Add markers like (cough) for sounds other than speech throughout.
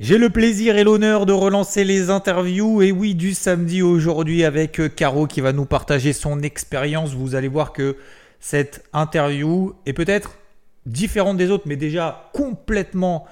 J'ai le plaisir et l'honneur de relancer les interviews, et oui, du samedi aujourd'hui avec euh, Caro qui va nous partager son expérience. Vous allez voir que cette interview est peut-être différente des autres, mais déjà complètement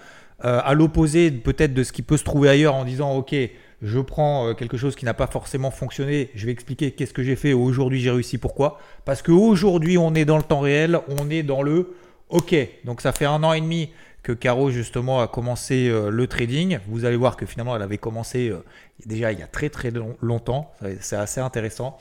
euh, à l'opposé peut-être de ce qui peut se trouver ailleurs en disant, ok, je prends euh, quelque chose qui n'a pas forcément fonctionné, je vais expliquer qu'est-ce que j'ai fait, aujourd'hui j'ai réussi, pourquoi. Parce qu'aujourd'hui on est dans le temps réel, on est dans le ok. Donc ça fait un an et demi que Caro justement a commencé euh, le trading. Vous allez voir que finalement elle avait commencé euh, déjà il y a très très longtemps. C'est assez intéressant.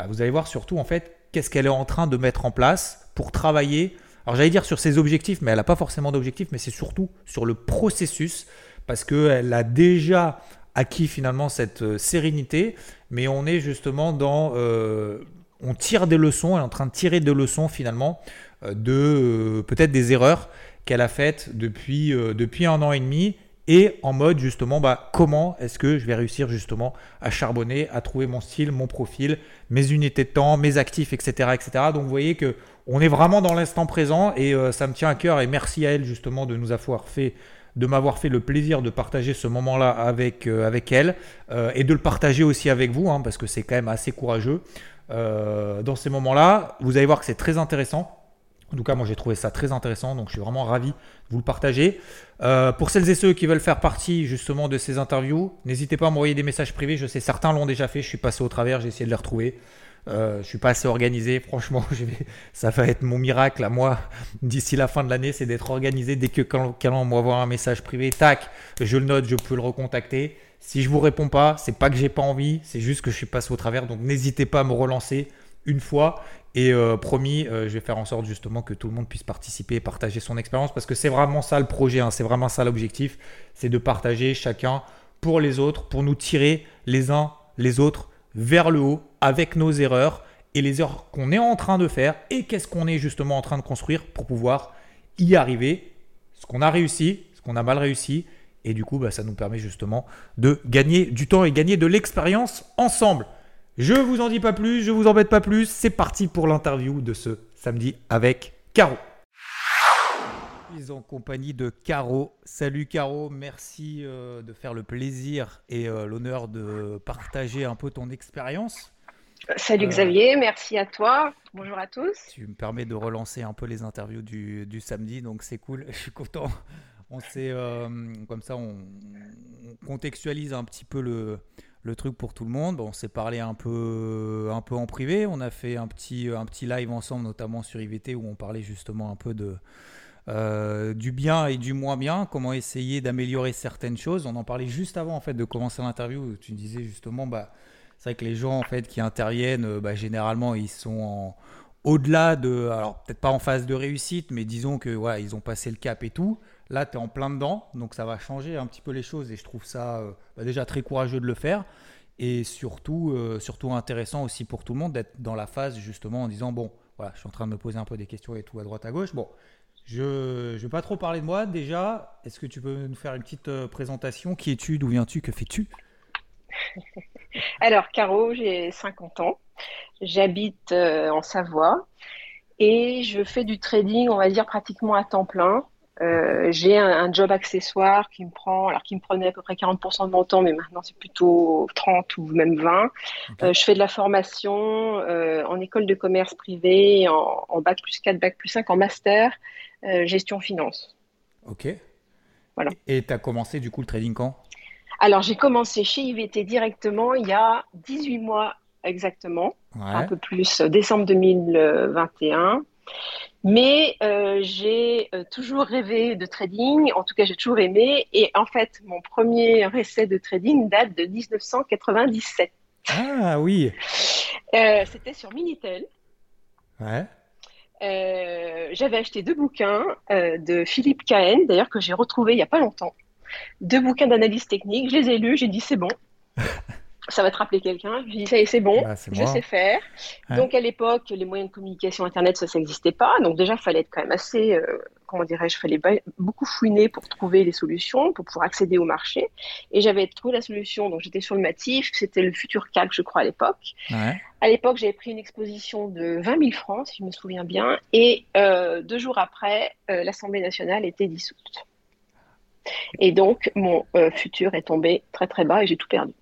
Euh, vous allez voir surtout en fait qu'est-ce qu'elle est en train de mettre en place pour travailler. Alors j'allais dire sur ses objectifs, mais elle n'a pas forcément d'objectifs, mais c'est surtout sur le processus parce qu'elle a déjà acquis finalement cette sérénité, mais on est justement dans... on tire des leçons, elle est en train de tirer des leçons finalement de peut-être des erreurs qu'elle a faite depuis, euh, depuis un an et demi et en mode justement bah, comment est-ce que je vais réussir justement à charbonner, à trouver mon style, mon profil, mes unités de temps, mes actifs, etc. etc. Donc vous voyez que on est vraiment dans l'instant présent et euh, ça me tient à cœur et merci à elle justement de nous avoir fait de m'avoir fait le plaisir de partager ce moment-là avec, euh, avec elle et de le partager aussi avec vous hein, parce que c'est quand même assez courageux. dans ces moments-là, vous allez voir que c'est très intéressant. En tout cas, moi j'ai trouvé ça très intéressant, donc je suis vraiment ravi de vous le partager. Euh, pour celles et ceux qui veulent faire partie justement de ces interviews, n'hésitez pas à m'envoyer des messages privés. Je sais certains l'ont déjà fait, je suis passé au travers, j'ai essayé de les retrouver. Euh, je suis pas assez organisé, franchement, (laughs) ça va être mon miracle à moi d'ici la fin de l'année, c'est d'être organisé. Dès que quelqu'un m'envoie un message privé, tac, je le note, je peux le recontacter. Si je vous réponds pas, c'est pas que j'ai pas envie, c'est juste que je suis passé au travers. Donc n'hésitez pas à me relancer une fois. Et euh, promis, euh, je vais faire en sorte justement que tout le monde puisse participer et partager son expérience parce que c'est vraiment ça le projet, hein. c'est vraiment ça l'objectif, c'est de partager chacun pour les autres, pour nous tirer les uns les autres vers le haut avec nos erreurs et les erreurs qu'on est en train de faire et qu'est-ce qu'on est justement en train de construire pour pouvoir y arriver, ce qu'on a réussi, ce qu'on a mal réussi. Et du coup, bah, ça nous permet justement de gagner du temps et gagner de l'expérience ensemble. Je vous en dis pas plus, je vous embête pas plus. C'est parti pour l'interview de ce samedi avec Caro. Je suis en compagnie de Caro. Salut Caro, merci euh, de faire le plaisir et euh, l'honneur de partager un peu ton expérience. Salut euh, Xavier, merci à toi. Bonjour à tous. Tu me permets de relancer un peu les interviews du, du samedi, donc c'est cool. (laughs) Je suis content. On sait comme ça, on, on, contextualise un petit peu le, le truc pour tout le monde. on s'est parlé un peu, un peu en privé. On a fait un petit, un petit live ensemble, notamment sur IVT, où on parlait justement un peu de, euh, du bien et du moins bien, comment essayer d'améliorer certaines choses. On en parlait juste avant en fait de commencer l'interview. Tu disais justement, bah, c'est vrai que les gens en fait qui interviennent, euh, bah, généralement ils sont au-delà de, alors peut-être pas en phase de réussite, mais disons que ils ont passé le cap et tout. Là, tu es en plein dedans, donc ça va changer un petit peu les choses et je trouve ça euh, bah, déjà très courageux de le faire et surtout, euh, surtout intéressant aussi pour tout le monde d'être dans la phase justement en disant bon, voilà, je suis en train de me poser un peu des questions et tout à droite à gauche. Bon, je ne vais pas trop parler de moi déjà. Est-ce que tu peux nous faire une petite euh, présentation? Qui es-tu? D'où viens-tu? Que fais-tu? (laughs) Alors, Caro, j'ai 50 ans. J'habite en Savoie et je fais du trading, on va dire pratiquement à temps plein. Euh, j'ai un, job accessoire qui me prend, alors qui me prenait à peu près 40% de mon temps, mais maintenant c'est plutôt 30 ou même 20. Euh, je fais de la formation euh, en école de commerce privée, en, en, bac plus 4, bac plus 5, en master, gestion finance. Ok. Voilà. Et tu as commencé du coup le trading quand? Alors j'ai commencé chez IVT directement il y a 18 mois exactement, un peu plus, décembre 2021. Mais euh, j'ai euh, toujours rêvé de trading, en tout cas j'ai toujours aimé. Et en fait, mon premier essai de trading date de 1997. Ah oui. Euh, c'était sur Minitel. Ouais. J'avais acheté deux bouquins de Philippe Cahen, d'ailleurs que j'ai retrouvé il n'y a pas longtemps. Deux bouquins d'analyse technique. Je les ai lus, j'ai dit c'est bon. (laughs) ça va te rappeler quelqu'un. Je dis ça y est, c'est bon, bah, je sais faire. Donc à l'époque, les moyens de communication internet, ça, ça n'existait pas. Donc déjà, il fallait être quand même assez, euh, comment dirais-je, fallait beaucoup fouiner pour trouver les solutions, pour pouvoir accéder au marché. Et j'avais trouvé la solution. Donc j'étais sur le Matif, c'était le futur calque, je crois à l'époque. À l'époque, j'avais pris une exposition de 20 000 francs, si je me souviens bien. Et euh, deux jours après, euh, l'Assemblée nationale était dissoute. Et donc, mon futur est tombé très très bas et j'ai tout perdu.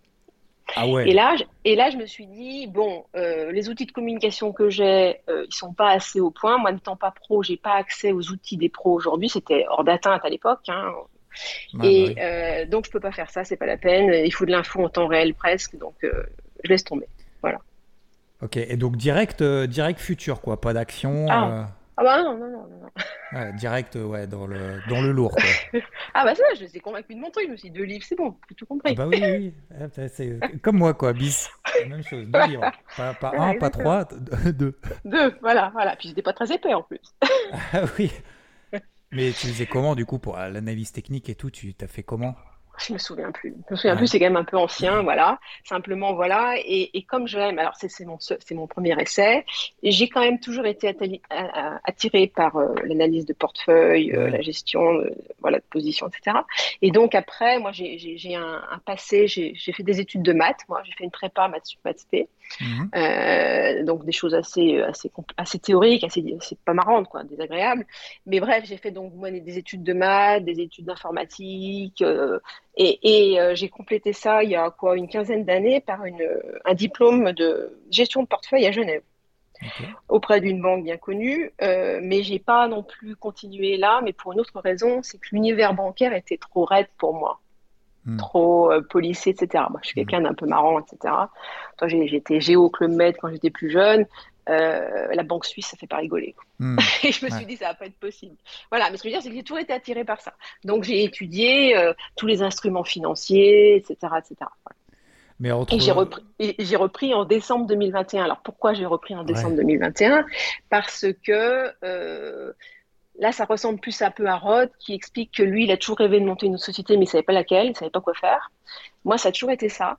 Ah ouais. Et là, je, et là, je me suis dit bon, les outils de communication que j'ai, ils sont pas assez au point. Moi, n'étant pas pro, j'ai pas accès aux outils des pros aujourd'hui. C'était hors d'atteinte à l'époque. Hein. et bah donc, je peux pas faire ça. C'est pas la peine. Il faut de l'info en temps réel presque. Donc, je laisse tomber. Voilà. Ok, et donc direct, euh, direct futur, quoi, pas d'action. Ah. Euh, ah. bah non, non, non, non. Ouais, direct, ouais, dans le, dans le lourd. Quoi. (laughs) ah bah ça, je suis convaincu de mon truc. Je me suis dit, deux livres, c'est bon, j'ai tout compris. Ah bah oui, oui. C'est comme moi, quoi, bis. Même chose, deux livres. (laughs) Pas, pas un, pas trois, deux. Deux, voilà, voilà. Puis j'étais pas très épais en plus. (laughs) ah oui. Mais tu faisais comment, du coup, pour l'analyse technique et tout Tu t'as fait comment? Je me souviens plus. Je me souviens plus, c'est quand même un peu ancien, voilà. Simplement, voilà. Et, et comme je l'aime, alors c'est mon, mon premier essai, j'ai quand même toujours été attirée par euh, l'analyse de portefeuille, euh, la gestion, de, voilà, de position, etc. Et donc après, moi, j'ai un, un, passé, j'ai fait des études de maths. Moi, j'ai fait une prépa maths maths p. Mhm. Euh, donc des choses assez, assez, assez théoriques, assez, pas marrantes, quoi, désagréables. Mais bref, j'ai fait donc moi, des études de maths, des études d'informatique, euh, et, et euh, j'ai complété ça il y a quoi une quinzaine d'années par une, un diplôme de gestion de portefeuille à Genève. auprès d'une banque bien connue, euh, mais j'ai pas non plus continué là, mais pour une autre raison, c'est que l'univers bancaire était trop raide pour moi. Hmm. trop euh, policé, etc. Moi, je suis quelqu'un d'un peu marrant, etc. J'étais géo Club Med quand j'étais plus jeune. Euh, la banque suisse, ça fait pas rigoler. Hmm. (laughs) et je me suis dit, ça va pas être possible. Voilà, mais ce que je veux dire, c'est que j'ai toujours été attirée par ça. Donc, j'ai étudié euh, tous les instruments financiers, etc. etc. Mais Et j'ai repris, repris en décembre 2021. Alors, pourquoi j'ai repris en décembre 2021 Parce que Là, ça ressemble plus un peu à Rod qui explique que lui, il a toujours rêvé de monter une société, mais il savait pas laquelle, il savait pas quoi faire. Moi, ça a toujours été ça.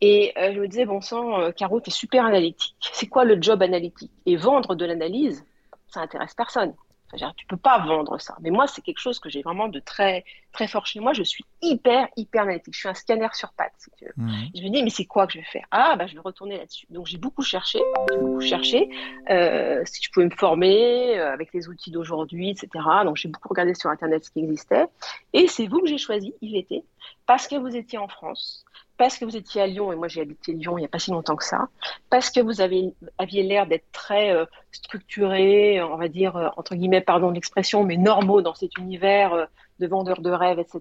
Et euh, je me disais, bon sang, euh, Caro, tu es super analytique. C'est quoi le job analytique? Et vendre de l'analyse, ça intéresse personne. Enfin, tu peux pas vendre ça. Mais moi, c'est quelque chose que j'ai vraiment de très, très fort chez moi. Je suis hyper, hyper analytique. Je suis un scanner sur pattes. Mmh. Je me dis, mais c'est quoi que je vais faire? Ah, bah, je vais retourner là-dessus. Donc, j'ai beaucoup cherché, j'ai beaucoup cherché euh, si je pouvais me former euh, avec les outils d'aujourd'hui, etc. Donc, j'ai beaucoup regardé sur Internet ce qui existait. Et c'est vous que j'ai choisi, il était, parce que vous étiez en France, parce que vous étiez à Lyon, et moi j'ai habité Lyon il n'y a pas si longtemps que ça, parce que vous avez, aviez l'air d'être très euh, structuré, on va dire, euh, entre guillemets, pardon l'expression, mais normaux dans cet univers euh, de vendeurs de rêves, etc.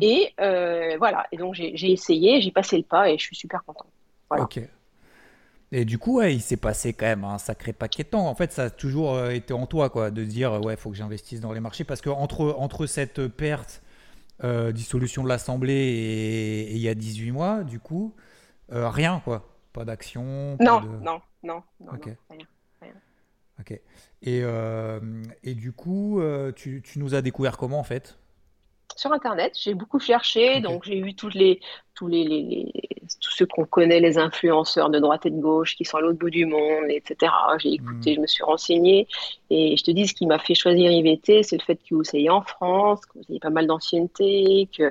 Et mhm. voilà, et donc j'ai essayé, j'ai passé le pas et je suis super content. Ok. Et du coup, ouais, il s'est passé quand même un sacré paquet de temps. En fait, ça a toujours été en toi, quoi, de dire, ouais, il faut que j'investisse dans les marchés, parce que entre, entre cette perte euh, dissolution de l'Assemblée et, il y a 18 mois, du coup, euh, rien, quoi. Pas d'action non, non, non, non, rien, Ok. Et, euh, et du coup, tu, tu, nous as découvert comment, en fait? Sur Internet. J'ai beaucoup cherché, donc j'ai eu toutes les, tous les, les, tous ceux qu'on connaît, les influenceurs de droite et de gauche qui sont à l'autre bout du monde, etc. J'ai écouté, hmm. je me suis renseignée, et je te dis, ce qui m'a fait choisir IVT, c'est le fait que vous soyez en France, que vous ayez pas mal d'ancienneté, que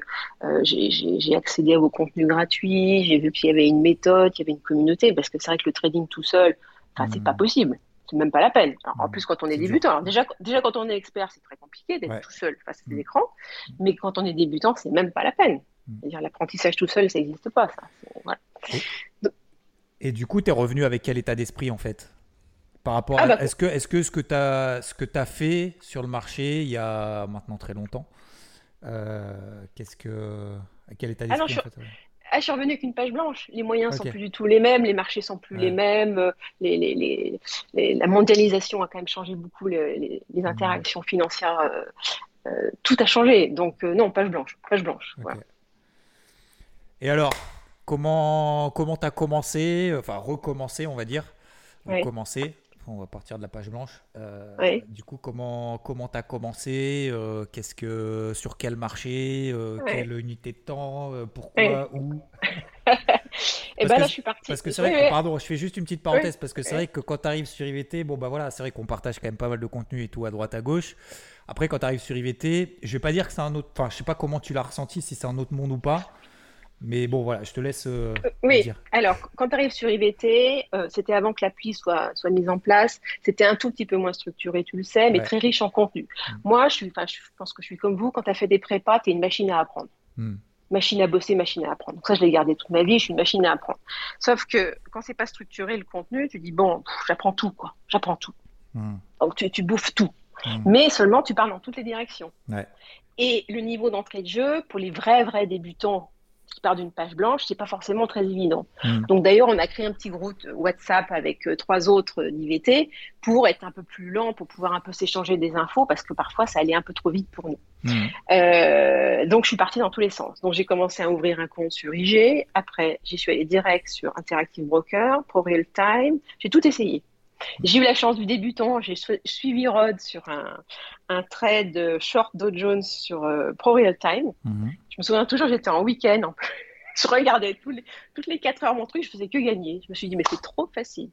euh, j'ai accédé à vos contenus gratuits, j'ai vu qu'il y avait une méthode, qu'il y avait une communauté, parce que c'est vrai que le trading tout seul, enfin, c'est pas hmm. possible c'est même pas la peine. en plus, quand on est, débutant, déjà, déjà quand on est expert, c'est très compliqué d'être tout seul face à des mm. écrans, mais quand on est débutant, c'est même pas la peine. Mm. L'apprentissage tout seul, ça n'existe pas. Ça. Et, du coup, tu es revenu avec quel état d'esprit en fait? Par rapport ah, à, bah, est-ce que, est-ce que ce que tu as, fait sur le marché il y a maintenant très longtemps, euh, qu'est-ce que, à quel état d'esprit en fait, ah, je suis revenue avec une page blanche. Les moyens sont plus du tout les mêmes, les marchés sont plus les mêmes, euh, les, la mondialisation a quand même changé beaucoup les, interactions financières. Euh, euh, tout a changé. Donc non, page blanche, page blanche. Et alors, comment comment as commencé, enfin recommencé, on va dire, on va partir de la page blanche. Euh, du coup, comment comment t'as commencé euh, Qu'est-ce que sur quel marché euh, Quelle unité de temps Pourquoi Où? (laughs) Et ben là, je suis partie. Parce que c'est vrai, que, pardon, je fais juste une petite parenthèse parce que c'est vrai que quand tu arrives sur IVT, bon bah voilà, c'est vrai qu'on partage quand même pas mal de contenu et tout à droite à gauche. Après, quand tu arrives sur IVT, je vais pas dire que c'est un autre. Enfin, je sais pas comment tu l'as ressenti, si c'est un autre monde ou pas. Mais bon, voilà, je te laisse. Euh, euh, oui, alors, quand tu arrives sur IVT, euh, c'était avant que l'appli soit, soit mise en place. C'était un tout petit peu moins structuré, tu le sais, mais très riche en contenu. Mm. Moi, je, suis, je pense que je suis comme vous. Quand tu as fait des prépas, tu es une machine à apprendre. Mm. Machine à bosser, machine à apprendre. Donc, ça, je l'ai gardé toute ma vie. Je suis une machine à apprendre. Sauf que quand c'est pas structuré le contenu, tu dis bon, j'apprends tout, quoi. J'apprends tout. Mm. Donc, tu, tu bouffes tout. Mais seulement, tu parles dans toutes les directions. Et le niveau d'entrée de jeu, pour les vrais, vrais débutants qui part d'une page blanche, c'est pas forcément très évident. Hmm. Donc d'ailleurs, on a créé un petit groupe WhatsApp avec euh, trois autres d'IVT pour être un peu plus lent, pour pouvoir un peu s'échanger des infos, parce que parfois ça allait un peu trop vite pour nous. Hmm. Euh, donc je suis partie dans tous les sens. Donc j'ai commencé à ouvrir un compte sur IG, après j'y suis allée direct sur Interactive Broker, Pro Real Time, j'ai tout essayé. J'ai eu la chance du débutant. J'ai suivi Rod sur un, un trade short Dow Jones sur euh, Pro Real Time. Mhm. Je me souviens toujours, j'étais en week-end. En plus. (laughs) Je regardais les, toutes les 4 heures mon truc, je faisais que gagner. Je me suis dit, mais c'est trop facile.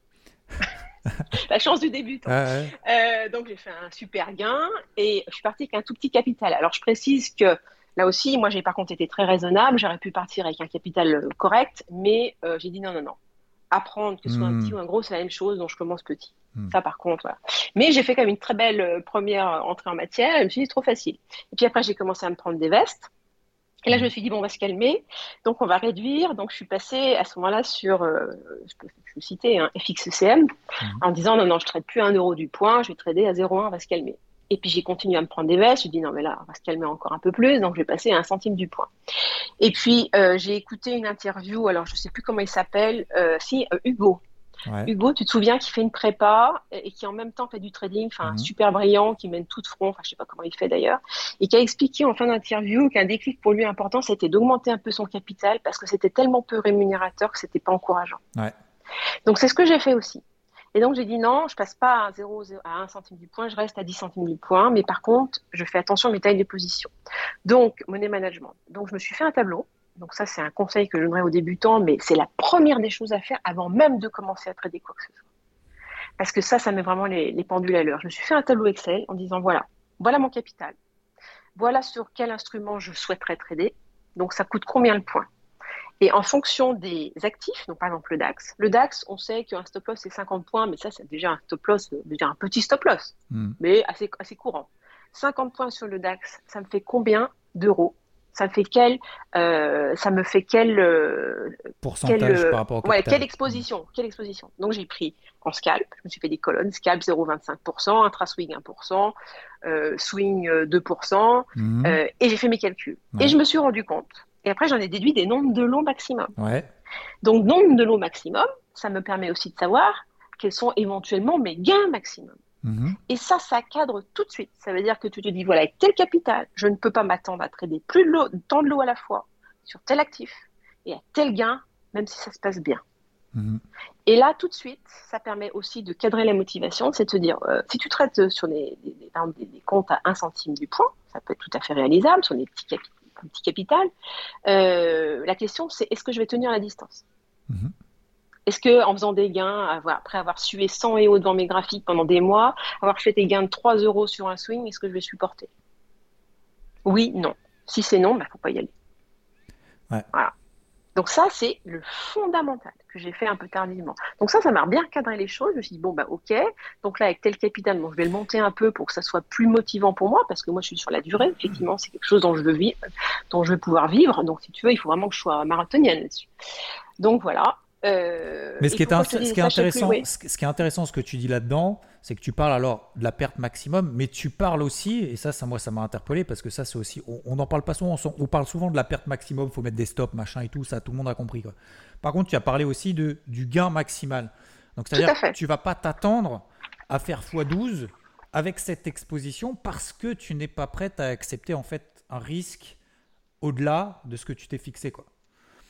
(laughs) la chance du débutant. Euh, donc j'ai fait un super gain et je suis partie avec un tout petit capital. Alors je précise que là aussi, moi j'ai par contre été très raisonnable. J'aurais pu partir avec un capital euh, correct, mais j'ai dit non, non, non apprendre, que ce soit un petit hmm. ou un gros, c'est la même chose, donc je commence petit. Hmm. Ça, par contre, voilà. Mais j'ai fait quand même une très belle euh, première entrée en matière, et je me suis dit, trop facile. Et puis après, j'ai commencé à me prendre des vestes. Et là, je me suis dit, bon, on va se calmer. Donc, on va réduire. Donc, je suis passée à ce moment-là sur, euh, je, peux, citer, un FXCM, hmm. en disant, non, non, je ne traite plus un euro du point, je vais trader à 0,1, on va se calmer. Et puis j'ai continué à me prendre des vestes. Je me dis non mais là on va se calmer encore un peu plus, donc je vais passer à un centime du point. Et puis euh, j'ai écouté une interview, alors je sais plus comment il s'appelle, euh, si euh, Hugo. Hugo, tu te souviens qu'il fait une prépa et qui en même temps fait du trading, enfin mhm. super brillant, qui mène tout de front, enfin je sais pas comment il fait d'ailleurs, et qui a expliqué en fin d'interview qu'un déclic pour lui important, c'était d'augmenter un peu son capital parce que c'était tellement peu rémunérateur que c'était pas encourageant. Ouais. Donc c'est ce que j'ai fait aussi. Et donc j'ai dit non, je passe pas à 0, à 1 centime du point, je reste à 10 centimes du point, mais par contre, je fais attention à mes tailles de position. Donc, monnaie management. Donc je me suis fait un tableau. Donc ça, c'est un conseil que je donnerais aux débutants, mais c'est la première des choses à faire avant même de commencer à trader quoi que ce soit. Parce que ça, ça met vraiment les, les pendules à l'heure. Je me suis fait un tableau Excel en disant voilà, voilà mon capital. Voilà sur quel instrument je souhaiterais trader. Donc ça coûte combien le point? Et en fonction des actifs, donc par exemple le DAX, le DAX, on sait qu'un stop loss c'est 50 points, mais ça c'est déjà un stop loss, déjà un petit stop loss, hmm. mais assez, assez courant. 50 points sur le DAX, ça me fait combien d'euros? Ça me fait quel, euh, ça me fait quel euh, pourcentage par rapport au ouais, quelle exposition, quelle exposition? Donc j'ai pris en scalp, je me suis fait des colonnes scalp 0,25%, intra swing 1%, euh, swing 2%, hmm. et j'ai fait mes calculs. Et je me suis rendu compte et après, j'en ai déduit des nombres de lots maximum. Ouais. Donc, nombre de lots maximum, ça me permet aussi de savoir quels sont éventuellement mes gains maximum. Mhm. Et ça, ça cadre tout de suite. Ça veut dire que tu te dis, voilà, avec tel capital, je ne peux pas m'attendre à trader plus de tant de lots à la fois sur tel actif et à tel gain, même si ça se passe bien. Mhm. Et là, tout de suite, ça permet aussi de cadrer la motivation, c'est de se dire, euh, si tu traites sur des, des, comptes à 1 centime du point, ça peut être tout à fait réalisable, sur des petits capitaux petit capital. Euh, la question, c'est est-ce que je vais tenir la distance mhm. Est-ce que en faisant des gains, après avoir sué 100 et haut devant mes graphiques pendant des mois, avoir fait des gains de 3 euros sur un swing, est-ce que je vais supporter? Oui, non. Si c'est non, il bah, ne faut pas y aller. Voilà. Donc ça, c'est le fondamental que j'ai fait un peu tardivement. Donc ça, ça m'a bien cadré les choses. Je me suis dit, bon, bah ok, donc là, avec tel capital, je vais le monter un peu pour que ça soit plus motivant pour moi, parce que moi, je suis sur la durée. Effectivement, c'est quelque chose dont je veux vivre, dont je veux pouvoir vivre. Donc si tu veux, il faut vraiment que je sois marathonienne là-dessus. Donc voilà. Euh, Mais ce qui, est ce, qui est intéressant, ce qui est intéressant, ce que tu dis là-dedans, c'est que tu parles alors de la perte maximum, mais tu parles aussi, et ça, ça moi, ça m'a interpellé parce que ça, c'est aussi, on n'en parle pas souvent, on, parle souvent de la perte maximum, il faut mettre des stops, machin et tout, ça, tout le monde a compris. Quoi. Par contre, tu as parlé aussi de, du gain maximal. Donc, c'est-à-dire que tu vas pas t'attendre à faire x12 avec cette exposition parce que tu n'es pas prête à accepter en fait un risque au-delà de ce que tu t'es fixé, quoi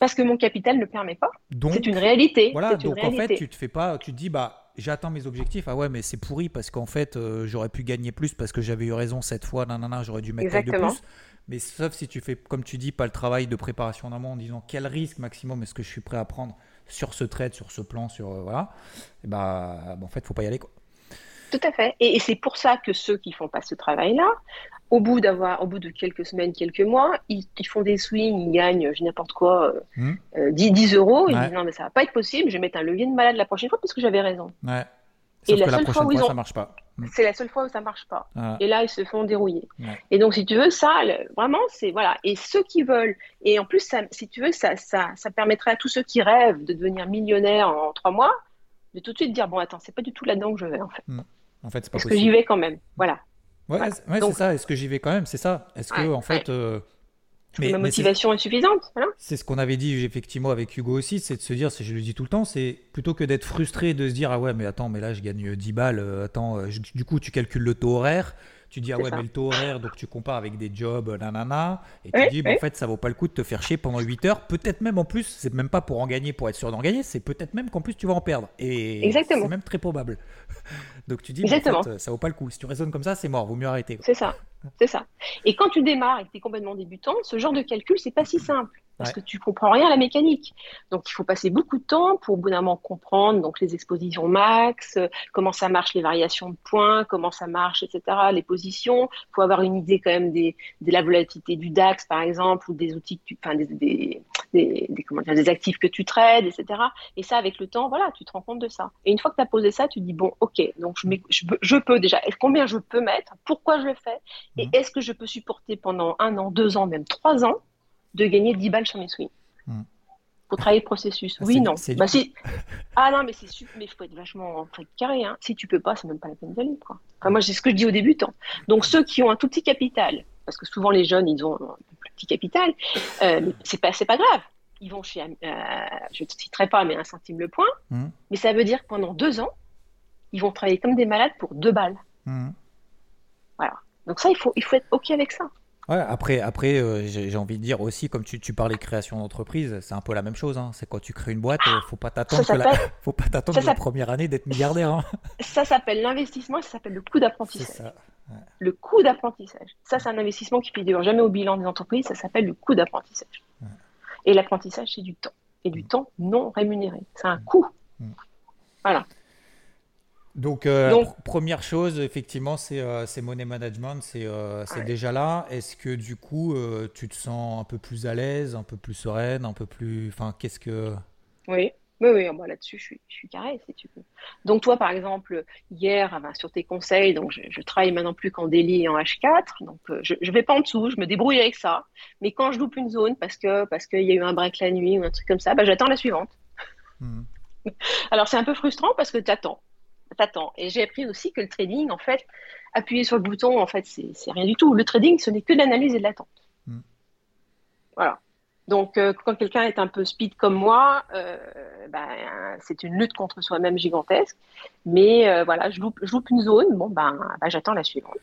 parce que mon capital ne permet pas. C'est une réalité. Voilà, donc en fait, tu te fais pas, tu te dis, bah, j'atteins mes objectifs. Ah ouais, mais c'est pourri parce qu'en fait, euh, j'aurais pu gagner plus parce que j'avais eu raison cette fois. Non, j'aurais dû mettre de plus. Mais sauf si tu fais, comme tu dis, pas le travail de préparation en amont en disant quel risque maximum est-ce que je suis prêt à prendre sur ce trade, sur ce plan, sur euh, voilà. Et bah, bah, en fait, faut pas y aller quoi. Tout à fait. Et, c'est pour ça que ceux qui font pas ce travail-là, au bout d'avoir, au bout de quelques semaines, quelques mois, ils, font des swings, ils gagnent, je n'importe quoi, 10, hmm. 10, euros. Ils disent non mais ça va pas être possible, je vais mettre un levier de malade la prochaine fois parce que j'avais raison. Ouais. et la, seule fois où ils ont... ça marche pas. Mm. C'est la seule fois où ça marche pas. Ah. Et là, ils se font dérouiller. Et donc, si tu veux, ça, vraiment, c'est voilà. Et ceux qui veulent, et en plus, ça, si tu veux, ça, ça, ça permettrait à tous ceux qui rêvent de devenir millionnaires en trois mois, de tout de suite dire bon, attends, c'est pas du tout là-dedans que je vais en fait. Mm. En fait, c'est pas Est-ce que j'y vais quand même? Voilà. Ouais, c'est ça. Est-ce que j'y vais quand même? C'est ça. Est-ce que en fait. Euh, mais, ma motivation est... suffisante? C'est ce qu'on avait dit effectivement avec Hugo aussi, c'est de se dire, je le dis tout le temps, c'est plutôt que d'être frustré de se dire ah ouais mais attends mais là je gagne 10 balles, euh, attends euh, du coup tu calcules le taux horaire, tu dis ah ouais mais le taux horaire donc tu compares avec des jobs nanana et tu dis bah, en fait ça vaut pas le coup de te faire chier pendant 8 heures, peut-être même en plus c'est même pas pour en gagner pour être sûr d'en gagner, c'est peut-être même qu'en plus tu vas en perdre et c'est même très probable. (laughs) donc tu dis bah, en fait, ça vaut pas le coup. Si tu raisonnes comme ça c'est mort, vaut mieux arrêter. C'est ça. C'est ça. Et quand tu démarres et que tu es complètement débutant, ce genre de calcul, c'est pas si simple parce que tu comprends rien à la mécanique. Donc il faut passer beaucoup de temps pour au bout d'un moment comprendre donc les expositions max, euh, comment ça marche les variations de points, comment ça marche, etc. Les positions. Il faut avoir une idée quand même des, de la volatilité du DAX par exemple ou des outils, que tu, enfin des, des, des, comment dire, des actifs que tu trades, etc. Et ça avec le temps, voilà, tu te rends compte de ça. Et une fois que tu as posé ça, tu dis bon, ok, donc je, je, je peux déjà, combien je peux mettre, pourquoi je le fais et mhm. est-ce que je peux supporter pendant un an, deux ans, même trois ans, de gagner 10 balles sur mes swings mhm. Pour travailler le processus. Ah, oui, non. Bah. (laughs) Ah non, mais c'est super. Mais il faut être vachement carré. Hein. Si tu peux pas, c'est même pas la peine d'aller. Enfin, moi, c'est ce que je dis aux débutants. Donc, ceux qui ont un tout petit capital, parce que souvent les jeunes, ils ont un plus petit capital, euh, c'est pas, pas grave. Ils vont chez, euh, je ne citerai pas, mais un centime le point. Mhm. Mais ça veut dire que pendant deux ans, ils vont travailler comme des malades pour deux balles. Voilà. Donc ça, il faut, il faut être OK avec ça. Ouais, après, après euh, j'ai envie de dire aussi, comme tu, tu parlais création d'entreprise, c'est un peu la même chose. Hein. C'est quand tu crées une boîte, il ne faut pas t'attendre la... (laughs) faut pas t'attendre la première année d'être milliardaire. Hein. (laughs) Ça s'appelle l'investissement et ça s'appelle le coût d'apprentissage. Le coût d'apprentissage. Ça, c'est un investissement qui figure jamais au bilan des entreprises. Ça s'appelle le coût d'apprentissage. Et l'apprentissage, c'est du temps. Et du mm. temps non rémunéré. C'est un mm. coût. Mm. Voilà. Euh, Donc, première chose, effectivement, c'est euh, money management, c'est euh, déjà là. Est-ce que du coup, tu te sens un peu plus à l'aise, un peu plus sereine, un peu plus. Enfin, qu'est-ce que. Oui, oui, oui, là-dessus, je suis, je suis carré, si tu veux. Donc, toi, par exemple, hier, ah ben, sur tes conseils, donc je, travaille maintenant plus qu'en daily et en H4. Donc, je ne vais pas en dessous, je me débrouille avec ça. Mais quand je loupe une zone parce qu'il parce qu'il y a eu un break la nuit ou un truc comme ça, ben, j'attends la suivante. Mmh. (laughs) Alors, c'est un peu frustrant parce que tu attends t'attends. Et j'ai appris aussi que le trading, en fait, appuyer sur le bouton, en fait, c'est rien du tout. Le trading, ce n'est que de l'analyse et de l'attente. Mm. Voilà. Donc, euh, quand quelqu'un est un peu speed comme moi, euh, ben, c'est une lutte contre soi-même gigantesque. Mais euh, voilà, je loupe, je loupe, une zone, bon, ben, ben j'attends la suivante.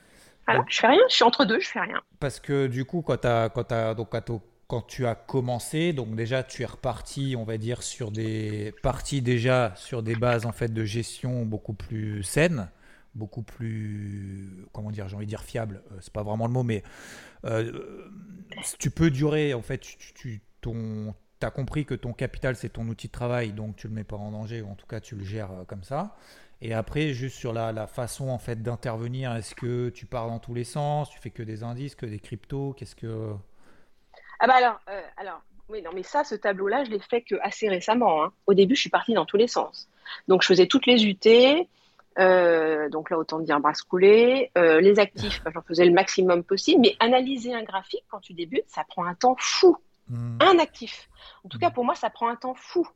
Voilà, je fais rien, je suis entre deux, je fais rien. Parce que du coup, quand tu as, quand as, donc, quand tu as commencé, donc déjà tu es reparti, on va dire, sur des parties déjà sur des bases en fait de gestion beaucoup plus saines, beaucoup plus, comment dire, j'ai envie de dire fiable, euh, c'est pas vraiment le mot, mais euh, tu peux durer, en fait, tu, ton, as compris que ton capital c'est ton outil de travail, donc tu le mets pas en danger, ou en tout cas tu le gères euh, comme ça. Et après, juste sur la, façon en fait d'intervenir, est-ce que tu pars dans tous les sens, tu fais que des indices, que des cryptos, qu'est-ce que ah bah alors, euh, alors, oui, non, mais ça, ce tableau-là, je l'ai fait que assez récemment. Hein. Au début, je suis partie dans tous les sens. Donc, je faisais toutes les UT. Euh, donc là, autant dire brasse coulée. Euh, les actifs, j'en faisais le maximum possible. Mais analyser un graphique quand tu débutes, ça prend un temps fou. Hmm. Un actif. En tout cas, pour moi, ça prend un temps fou.